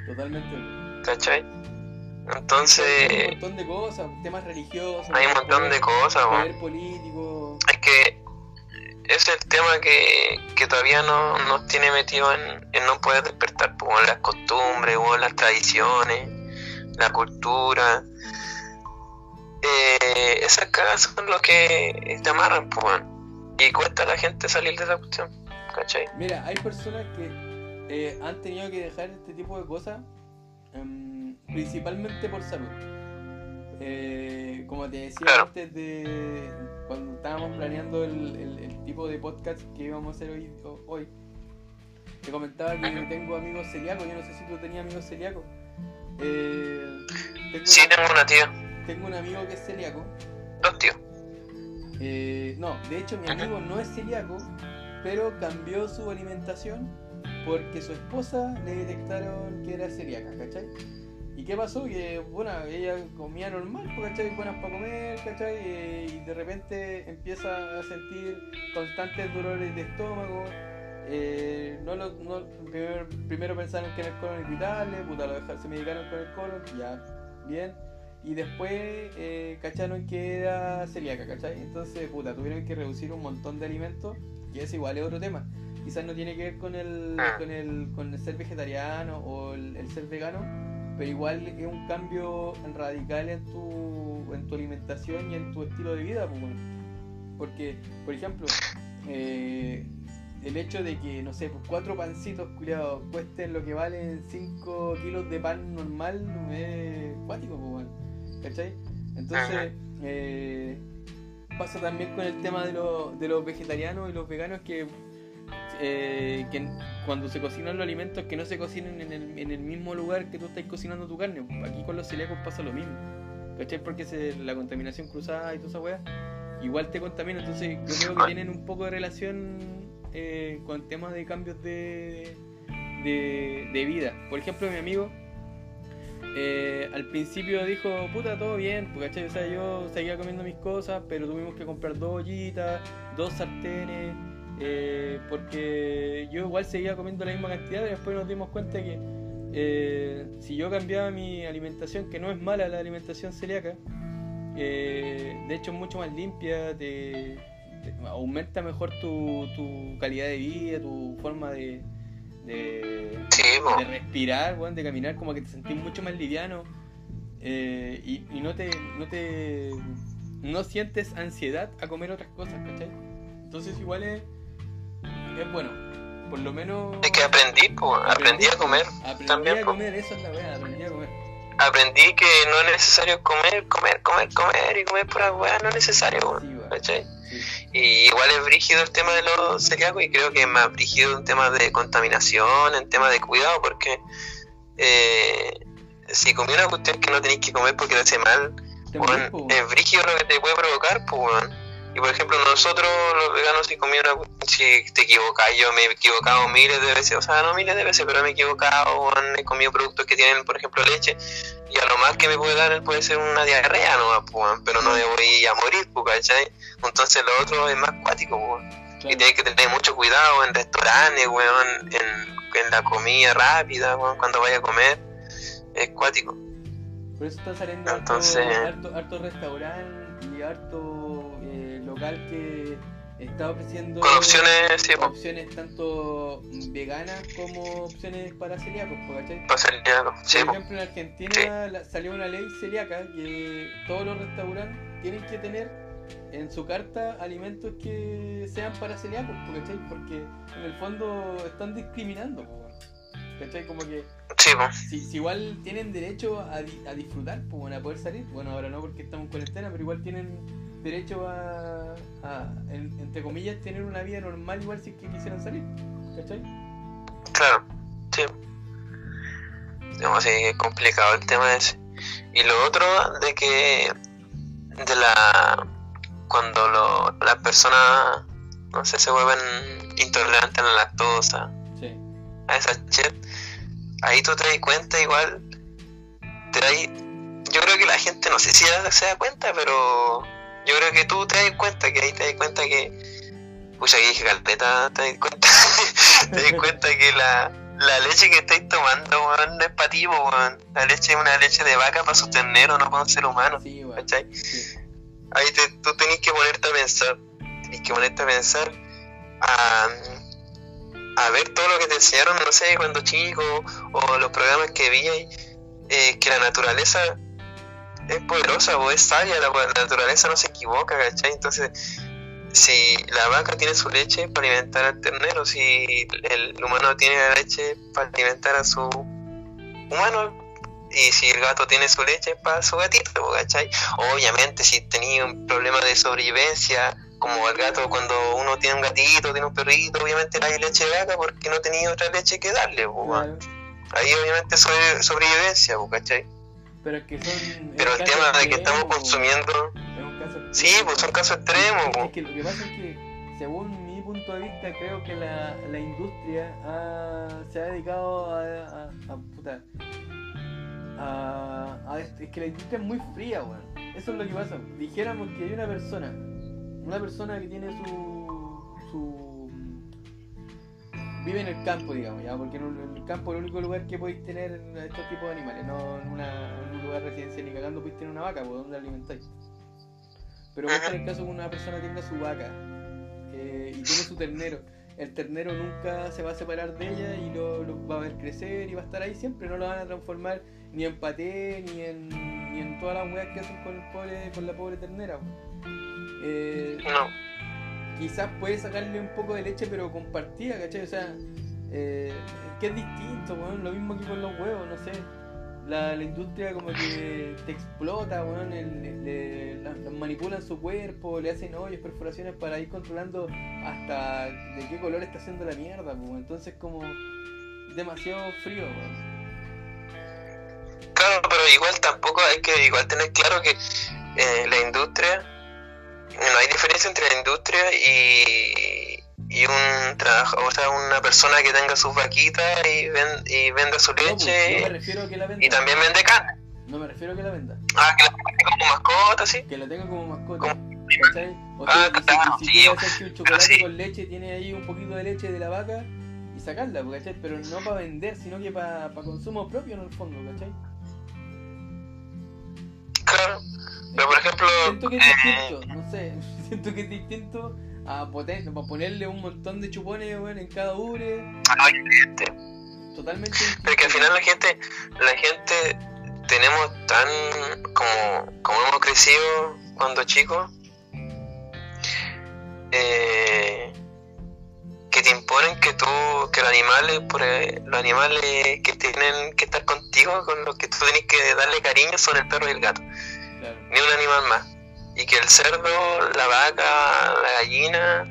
Totalmente. ¿Cachai? Entonces... Hay un montón de cosas, temas religiosos. Hay un montón de cosas, poder político. Es que es el tema que, que todavía no nos tiene metido en, en no poder despertar, pues, las costumbres, las tradiciones, la cultura eh, esas cagas son los que te amarran, pues, y cuesta a la gente salir de esa cuestión, ¿cachai? Mira, hay personas que eh, han tenido que dejar este tipo de cosas um, principalmente por salud. Eh, como te decía antes de cuando estábamos planeando el, el, el, tipo de podcast que íbamos a hacer hoy, hoy te comentaba que tengo amigos celíacos, yo no sé si tú tenías amigos celíacos. Eh, sí, tengo una tía tengo un amigo que es celíaco. Dos tíos. Eh, no, de hecho mi amigo no es celíaco, pero cambió su alimentación porque su esposa le detectaron que era celíaca, ¿cachai? ¿Y qué pasó? Que, bueno, ella comía normal, ¿cachai? Buenas para comer, ¿cachai? Eh, y de repente empieza a sentir constantes dolores de estómago. Eh, no lo, no, primero, primero, pensaron que era el colon irritable, puta, lo dejaron, se medicaron con el colon, ya, bien y después eh, cacharon que era celíaca, ¿cachai? Entonces, puta, tuvieron que reducir un montón de alimentos, y es igual es otro tema. Quizás no tiene que ver con el, ah. con el, con el ser vegetariano o el, ser vegano, pero igual es un cambio radical en tu, en tu alimentación y en tu estilo de vida, pues, porque, por ejemplo, eh, el hecho de que, no sé, pues cuatro pancitos culiados cuesten lo que valen 5 kilos de pan normal es cuático, pues, bueno. ¿cachai? Entonces, eh, pasa también con el tema de, de los vegetarianos y los veganos que, eh, que cuando se cocinan los alimentos que no se cocinen en el, en el mismo lugar que tú estás cocinando tu carne. Aquí con los celíacos pasa lo mismo, ¿cachai? Porque la contaminación cruzada y toda esa weá, igual te contamina. Entonces, yo creo que tienen un poco de relación eh, con temas de cambios de, de, de vida. Por ejemplo, mi amigo eh, al principio dijo, puta, todo bien, porque O sea, yo seguía comiendo mis cosas, pero tuvimos que comprar dos ollitas, dos sartenes, eh, porque yo igual seguía comiendo la misma cantidad y después nos dimos cuenta que eh, si yo cambiaba mi alimentación, que no es mala la alimentación celíaca, de hecho es mucho más limpia, te, aumenta mejor tu, tu calidad de vida, tu forma de de, de respirar, de caminar, como que te sentís mucho más liviano eh, y, y, no te no te no sientes ansiedad a comer otras cosas, ¿cachai? Entonces igual es, es bueno, por lo menos... Es que aprendí, pues, aprendí, a comer. Aprendí también, a comer, eso es la verdad, aprendí a comer. Aprendí que no es necesario comer, comer, comer, comer y comer pura weá, no es necesario, ¿cachai? Y igual es brígido el tema de los celíacos y creo que es más brígido en tema de contaminación, en tema de cuidado, porque eh, si comí una cuestión que no tenéis que comer porque le hace mal, po, es brígido lo que te puede provocar, pues. Y por ejemplo, nosotros los veganos, si comieron, si te equivocas, yo me he equivocado miles de veces, o sea, no miles de veces, pero me he equivocado, he comido productos que tienen, por ejemplo, leche, y a lo más que me puede dar puede ser una diarrea, no, pues, pero no me voy a morir, pues, ¿cachai? Entonces lo otro es más cuático, pues. Y tienes que tener mucho cuidado en restaurantes, weón, en, en la comida rápida, weón, cuando vaya a comer, es cuático. Por eso está saliendo harto, Entonces- harto, harto restaurante y harto local que está ofreciendo Con opciones, sí, opciones tanto veganas como opciones para celíacos, ¿cachai? para algo. Sí, Por ejemplo, en Argentina la- salió una ley celíaca que todos los restaurantes tienen que tener en su carta alimentos que sean para celíacos, ¿cachai? Porque en el fondo están discriminando, ¿cachai? Como que Sí, si, si igual tienen derecho a, di- a disfrutar, pues bueno, a poder salir. Bueno, ahora no porque estamos en cuarentena, pero igual tienen derecho a, a, en- entre comillas, tener una vida normal igual si es que quisieran salir. ¿Cachai? Claro, sí. Digamos así, es complicado el tema ese. Y lo otro de que de la cuando lo, las personas no sé se vuelven intolerantes a la lactosa, Sí. a esa shit, ahí tú te das cuenta igual, te das, yo creo que la gente no sé si se da cuenta, pero yo creo que tú te das cuenta, que ahí te das cuenta que, pucha, que dije calpeta, te das cuenta, te das cuenta que la, la leche que estáis tomando, weón, no es para ti, weón. La leche es una leche de vaca para sus terneros, no para un ser humano, Sí. Sí. ahí te, tú tenés que ponerte a pensar, tenés que ponerte a pensar a, a ver todo lo que te enseñaron, no sé, cuando chico, o los programas que vi, eh, que la naturaleza es poderosa o es sabia, la, la naturaleza no se equivoca, ¿cachai? Entonces, si la vaca tiene su leche para alimentar al ternero, si el humano tiene la leche para alimentar a su humano, y si el gato tiene su leche para su gatito, ¿cachai? Obviamente, si tenía un problema de sobrevivencia, como el gato cuando uno tiene un gatito, tiene un perrito, obviamente hay leche de vaca porque no tenía otra leche que darle. Claro. ahí obviamente sobre, sobrevivencia, ¿cachai? Pero es que son. Pero el tema de que estamos consumiendo, Es un caso sí, pues son casos extremos, po. Es que lo que pasa es que, según mi punto de vista, creo que la, la industria ha- se ha dedicado a. a, a- puta, a- es que la industria es muy fría, weón. Eso es lo que pasa. Dijéramos que hay una persona, una persona que tiene su. su vive en el campo, digamos, ya, porque en, el campo es el único lugar que podéis tener estos tipos de animales, no en, una, en un lugar residencial ni cagando podéis tener una vaca, pues donde la alimentáis. Pero vos en el caso que una persona tenga su vaca eh, y tiene su ternero, el ternero nunca se va a separar de ella y lo, lo va a ver crecer y va a estar ahí siempre, no lo van a transformar ni en paté ni en, ni en todas las weas que hacen con, el pobre, con la pobre ternera. Eh, No, quizás puede sacarle un poco de leche, pero compartida, ¿cachai? O sea, eh, que es distinto, weón. Lo mismo que con los huevos, no sé. La, industria como que te explota, weón. el- le- la- la manipulan su cuerpo, le hacen hoyos, perforaciones para ir controlando hasta de qué color está haciendo la mierda, weón. Entonces, como demasiado frío, weón. claro, pero igual tampoco hay que igual tener claro que eh, la industria, no hay diferencia entre la industria y, y un trabajo, o sea, una persona que tenga sus vaquitas y, ven- y venda su pues, leche no me refiero a que la venda. y también vende carne. No me refiero a que la venda. Ah, que la vende como mascota, sí. que la tenga como mascota. ¿Cachai? O Ah, sea, y si- claro, si, sí, hacerse un chocolate sí. con leche, tiene ahí un poquito de leche de la vaca y sacarla, pues, ¿cachai? Pero no para vender, sino que para consumo propio en el fondo, ¿cachai? Claro. Pero por ejemplo, Siento que es eh, distinto, no sé, siento que es distinto a poten- para ponerle un montón de chupones en cada ubre, ah, totalmente distinto. Pero que al final la gente, la gente tenemos tan como, como hemos crecido cuando chicos, eh, que te imponen que tú, que los animales, por, eh, los animales que tienen que estar contigo, con los que tú tienes que darle cariño son el perro y el gato, Claro. ni un animal más. Y que el cerdo, la vaca, la gallina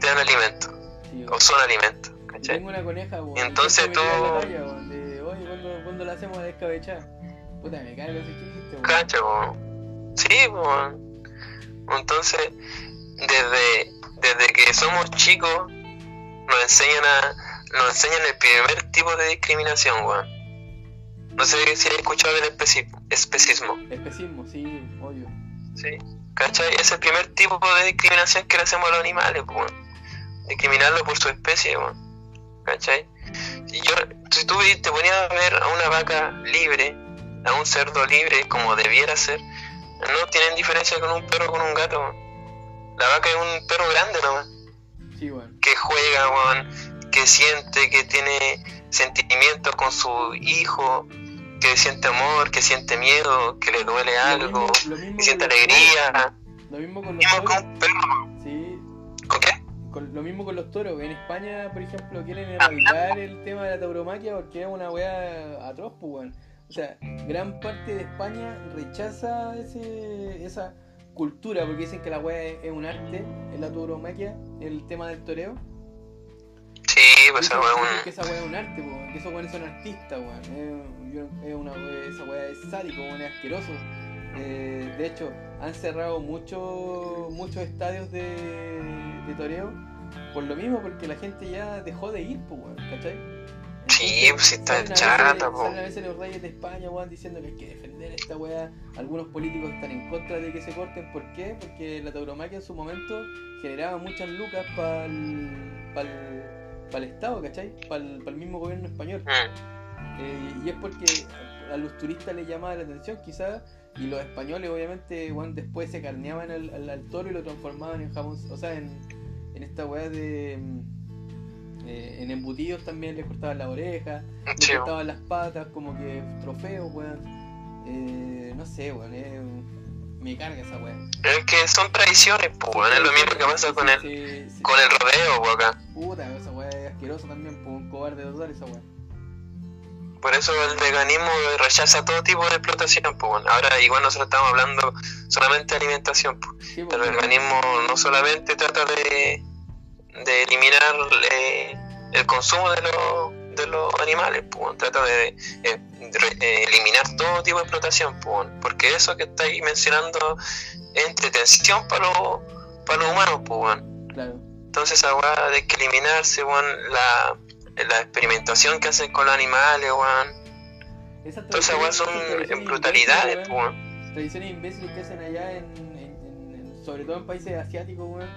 te dan alimento, Sí, o son alimentos, Yo ¿cachai? tengo una coneja, y Entonces tú- la talla, weón, de, oye, ¿cuándo, cuándo la hacemos descabechar? Puta, me cae ese chiste, po. Sí, pues. Entonces, desde, desde que somos chicos, nos enseñan a, nos enseñan el primer tipo de discriminación, weón. No sé si has escuchado del especismo. Especismo, Especismo, sí, obvio. Sí. ¿Cachai? Es el primer tipo de discriminación que le hacemos a los animales, pues, weón. Discriminarlo por su especie, weón. ¿Cachai? Si, yo, si tú te ponías a ver a una vaca libre, a un cerdo libre, como debiera ser, no tienen diferencia con un perro o con un gato. La vaca es un perro grande nomás Sí, weón. que juega, weón, que siente, que tiene sentimientos con su hijo, que siente amor, que siente miedo, que le duele algo, mismo- que siente alegría. Lo mismo con los Mismo toros. con un perro. Sí, ¿Con qué? con- lo mismo con los toros. En España, por ejemplo, quieren erradicar el tema de la tauromaquia porque es una weá atroz, pues. O sea, gran parte de España rechaza ese, esa cultura porque dicen que la weá es, es un arte, es la tauromaquia, el tema del toreo. Sí, pues esa weá es que esa weá es un arte, weón, que esos weones son artistas, weón. Es, una esa weá es sádico, es asqueroso. Eh, de hecho, han cerrado muchos muchos estadios de, de toreo por lo mismo, porque la gente ya dejó de ir, pues, weón, ¿cachai? Sí, pues, si está chata, po. Salen a veces los reyes de España, weón, diciendo que hay que defender esta weá. Algunos políticos están en contra de que se corten. ¿Por qué? Porque la tauromaquia en su momento generaba muchas lucas para el Estado, ¿cachai? Para el mismo gobierno español. Mm, Eh, y es porque a los turistas les llamaba la atención, quizás, y los españoles, obviamente, weón, después se carneaban al, al- al toro y lo transformaban en jamón, o sea, en, en esta weá de. mm, eh, en embutidos también les cortaban la oreja, le Sí, cortaban las patas como que trofeos, weón. Eh, no sé, weón, eh, me carga esa weá. es que son tradiciones, pues, weón, es lo mismo que pasa con el, Sí, sí, con el rodeo, acá. Puta, esa weá es asquerosa también, pues un cobarde total esa weá. Por eso el veganismo rechaza todo tipo de explotación, pues, bueno. Ahora igual nosotros estamos hablando solamente de alimentación, pues. Sí, El pues, veganismo no solamente trata de, de eliminar eh, el consumo de, los de los animales, pues, bueno, trata de, eh, eh, eliminar todo tipo de explotación, pues, bueno, porque eso que estáis mencionando es entretención para los, para los humanos, pues, bueno. claro. Entonces esa de que eliminarse, weón, la, la experimentación que hacen con los animales, weón. Esas weas son brutalidades, weón, weón. Tradiciones imbéciles que hacen allá, en, en- en- en- sobre todo en países asiáticos, weón.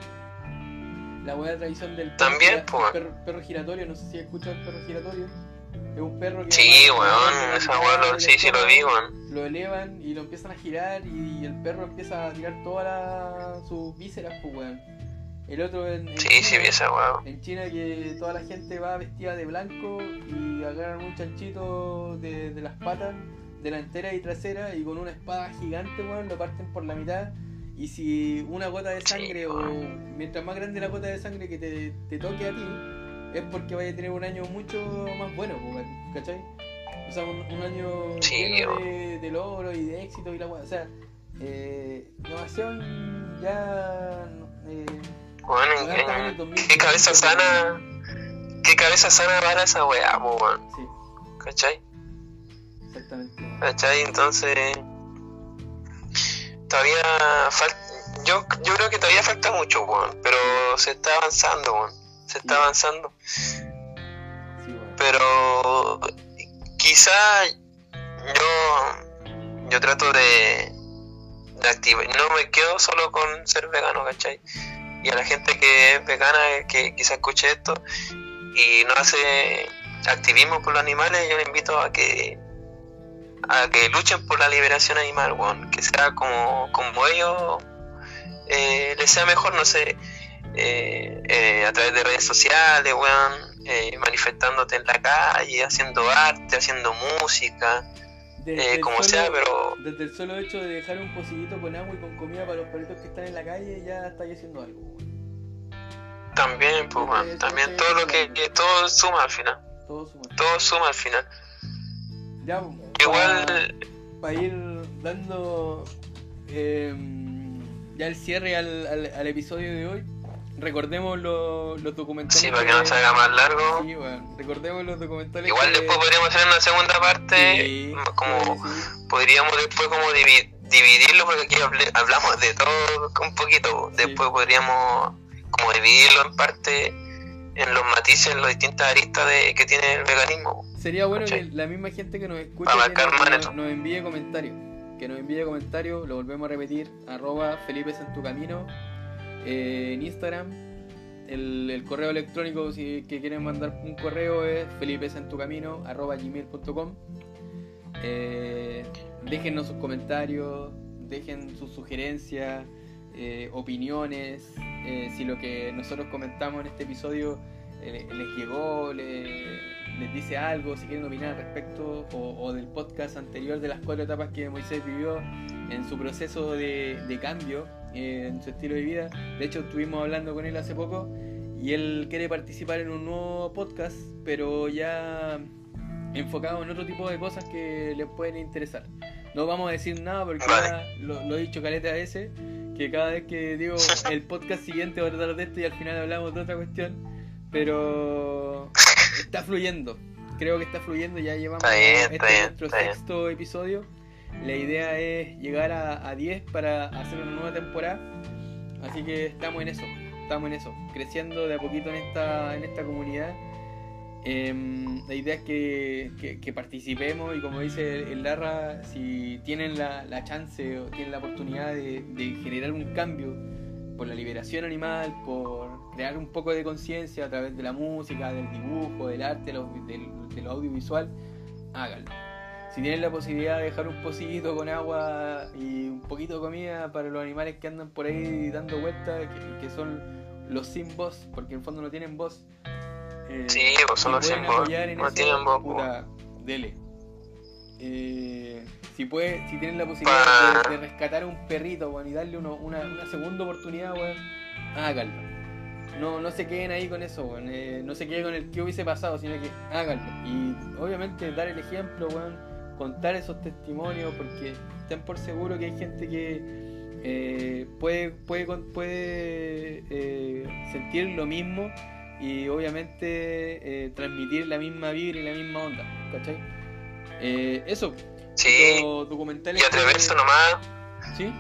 La weá tradición del perro, También, perro, perro giratorio, no sé si has escuchado el perro giratorio. Es un perro que. Sí, weón, lo- esa weá lo, sí, sí lo vi, weón. Lo elevan y lo empiezan a girar y el perro empieza a tirar todas sus vísceras, pues, weón. El otro en, en Sí, China- sí vi esa weá. en China que toda la gente va vestida de blanco y agarran un chanchito de, de las patas delantera y trasera y con una espada gigante, weón, lo parten por la mitad. Y si una gota de Sí, sangre o mientras más grande la gota de sangre que te, te toque a ti, es porque vaya a tener un año mucho más bueno, pues, weón, ¿cachai? O sea, un, un año Sí, lleno de, de logro y de éxito y la weón. O sea, eh, innovación ya... Eh, Weón, en- en el en- 2000, qué cabeza sana, qué cabeza sana para esa weá, weón. Sí, ¿Cachai? exactamente. ¿Cachai? Entonces, todavía falta, yo, yo creo que todavía falta mucho, weón, pero se está avanzando, weón. Se está Sí. avanzando. Sí, pero quizá yo yo trato de, de activar no me quedo solo con ser vegano ¿cachai? Y a la gente que es vegana que quizá escuche esto y no hace activismo por los animales yo le invito a que a que luchen por la liberación animal que sea como como ellos eh, les sea mejor no sé eh, eh, a través de redes sociales, weón, eh, manifestándote en la calle, haciendo arte, haciendo música, como solo- sea, pero Desde el solo hecho de dejar un pocillito con agua y con comida para los perritos que están en la calle, ya estáis haciendo algo. También, pues, sí, también todo lo que, que todo suma al final, Todo suma. todo suma al final. Ya, pues, Igual, para ir dando eh, ya el cierre al, al, al episodio de hoy, recordemos lo- los documentales. sí, para que no se haga más largo. Sí, weón, recordemos los documentales. Igual que- después podríamos hacer una segunda parte, Sí, como sí, podríamos después como divi- dividirlo porque aquí hablamos de todo un poquito. Después podríamos como dividirlo en parte en los matices, en las distintas aristas de, que tiene el veganismo. Sería bueno que la misma gente que nos escucha nos, envíe comentarios. Que nos envíe comentarios, lo volvemos a repetir, arroba Felipe en tu camino eh, en Instagram. El, el correo electrónico, si que quieren mandar un correo, es felipesentucamino arroba gmail.com. Eh, déjennos sus comentarios, dejen sus sugerencias, eh, opiniones, eh, si lo que nosotros comentamos en este episodio eh, les llegó, le- les dice algo, si quieren opinar al respecto, o, o del podcast anterior de las cuatro etapas que Moisés vivió en su proceso de, de cambio eh, en su estilo de vida. De hecho, estuvimos hablando con él hace poco y él quiere participar en un nuevo podcast, pero ya enfocado en otro tipo de cosas que les pueden interesar. No vamos a decir nada porque ya lo, lo he dicho caleta a veces, que cada vez que digo el podcast siguiente va a tratar de esto y al final hablamos de otra cuestión, pero está fluyendo. Creo que está fluyendo, ya llevamos Está bien, este está bien, nuestro está bien. sexto episodio. La idea es llegar a, a 10 para hacer una nueva temporada. Así que estamos en eso, estamos en eso, creciendo de a poquito en esta, en esta comunidad. Em, la idea es que, participemos y como dice el Larra, si tienen la, chance o tienen la oportunidad de, de generar un cambio por la liberación animal, por crear un poco de conciencia a través de la música, del dibujo, del arte, del, de lo audiovisual, háganlo. Si tienen la posibilidad de dejar un pocillito con agua y un poquito de comida para los animales que andan por ahí dando vueltas, que, que son los sin voz, porque en el fondo no tienen voz. Eh, Sí, pues son los en no tienen puta, dele. Eh, si puede, si tienen la posibilidad de, rescatar a un perrito, weón, y darle uno- una, una segunda oportunidad, weón, háganlo. No, no se queden ahí con eso, weón. eh, no se queden con el que hubiese pasado, sino que háganlo. Y obviamente dar el ejemplo, weón, contar esos testimonios, porque ten por seguro que hay gente que eh, puede, puede, puede sentir lo mismo y obviamente eh, transmitir la misma vibra y la misma onda, ¿cachai? Eh, eso, Sí, comentario. y atreverse nomás, ¿Sí?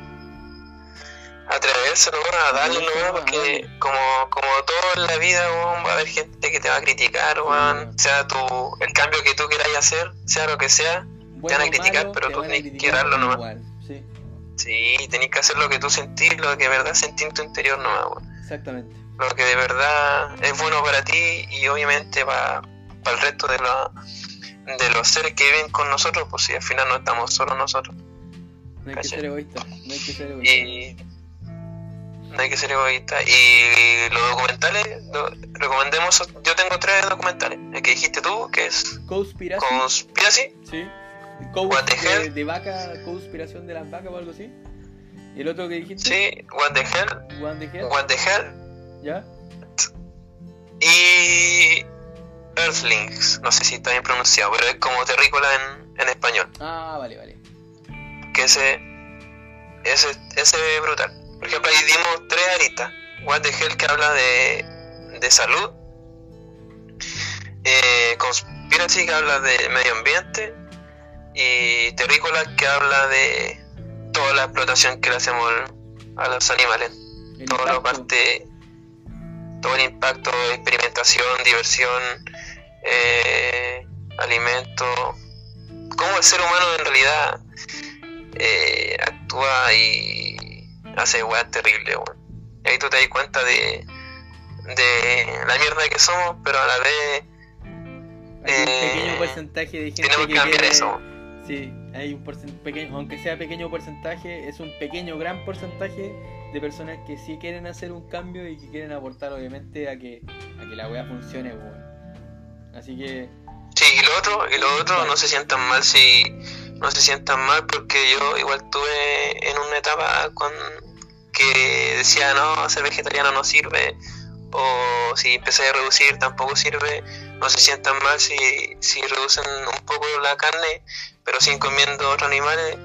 atreverse nomás a darle Atreverse nomás, porque como, como todo en la vida, va a haber gente que te va a criticar, weón, Mm. sea tu, el cambio que tú quieras hacer, sea lo que sea, Bueno van a criticar, malo, pero te tú tenés que darlo nomás. Igual, sí, sí, tenés que hacer lo que tú sentís, lo que de verdad sentís en tu interior nomás, exactamente. Lo que de verdad es bueno para ti y obviamente para, para el resto de, la, de los seres que viven con nosotros, pues si al final no estamos solo nosotros. No hay que ser egoísta, no hay que ser egoísta. Y no hay que ser egoísta. Y los documentales, lo- recomendemos, yo tengo tres documentales. El que dijiste tú, que es Conspiracy, Conspiracy, sí. What the de, hell? de vaca, conspiración de las vacas o algo así. Y el otro que dijiste, sí, What the Hell, One the Hell, What the Hell ¿ya? y Earthlings. No sé si está bien pronunciado, pero es como terrícola en, en español. Ah, vale, vale. que ese, ese, ese es brutal. Por ejemplo, ahí dimos tres aristas. What the Hell que habla de, de salud, eh, Conspiracy que habla de medio ambiente y Terrícola que habla de toda la explotación que le hacemos a los animales. El Toda la impacto. parte, todo el impacto de experimentación, diversión, eh, alimento, cómo el ser humano en realidad eh, actúa y hace weas terribles. Y ahí tú te das cuenta de, de la mierda que somos, pero a la vez Hay un eh, pequeño porcentaje de gente tenemos que cambiar quiere- eso. Sí, hay un porcen- pequeño, aunque sea pequeño porcentaje, es un pequeño gran porcentaje de personas que sí quieren hacer un cambio y que quieren aportar obviamente a que a que la wea funcione, weón. Así que Sí, y lo otro, y lo otro no se sientan mal si no se sientan mal porque yo igual tuve en una etapa con que decía no, ser vegetariano no sirve o si empecé a reducir tampoco sirve, no se sientan mal si, si reducen un poco la carne pero sin comiendo otros animales,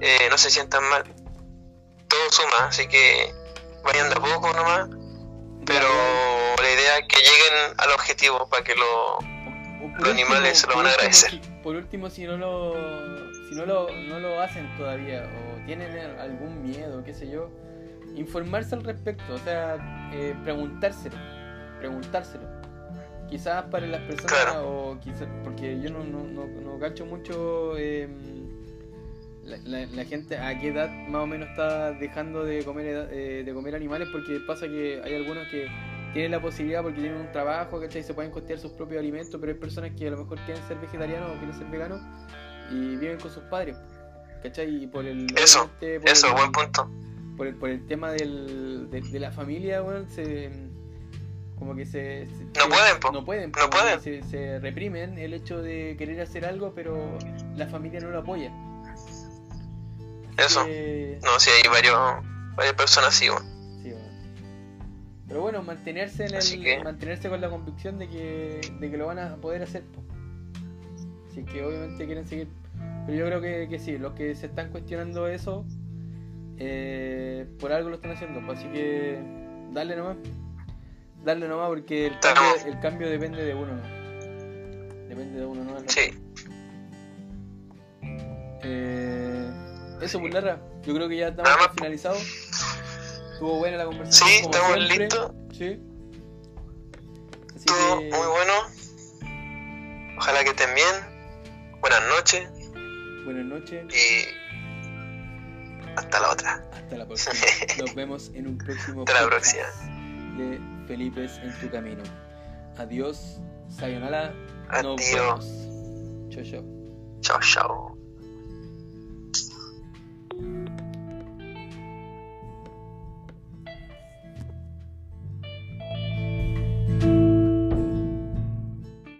eh, no se sientan mal. Todo suma, así que vayan de a poco nomás, pero la idea es que lleguen al objetivo para que lo los animales se lo van a agradecer. por último, si no lo, si no lo, no lo hacen todavía o tienen algún miedo, qué sé yo, informarse al respecto, o sea, eh, preguntárselo, preguntárselo. Quizás para las personas, o quizás, porque yo no, no, no, no cacho mucho eh, la, la, gente a qué edad más o menos está dejando de comer, eh, de comer animales, porque pasa que hay algunos que tienen la posibilidad porque tienen un trabajo, ¿cachai? Se pueden costear sus propios alimentos, pero hay personas que a lo mejor quieren ser vegetarianos o quieren ser veganos y viven con sus padres, ¿cachai? Y por el... Eso, eso, buen punto. Por el, por el tema del, de, la familia, bueno, se... Como que se... no, pueden, no pueden, no pueden. Se, se reprimen el hecho de querer hacer algo, pero la familia no lo apoya. Eso. No, sí, hay varios, varias personas así, bueno. Pero bueno, mantenerse en el, mantenerse con la convicción de que, de que lo van a poder hacer. Así que obviamente quieren seguir. Pero yo creo que, que sí, los que se están cuestionando eso, eh, por algo lo están haciendo. Pues, así que dale nomás. Dale nomás porque el cambio, el cambio depende de uno, ¿no? Depende de uno, ¿no? Sí. Eh, eso. Pues, yo creo que ya estamos finalizados. Estuvo buena la conversación. Sí, estamos listos. Sí. Estuvo muy bueno. Ojalá que estén bien. Buenas noches. Buenas noches. Y hasta la otra. Hasta la próxima. Nos vemos en un próximo Hasta la próxima. de Felipe en tu camino. Adiós. Sayonara. Adiós. Chao, chao. Chao, chao.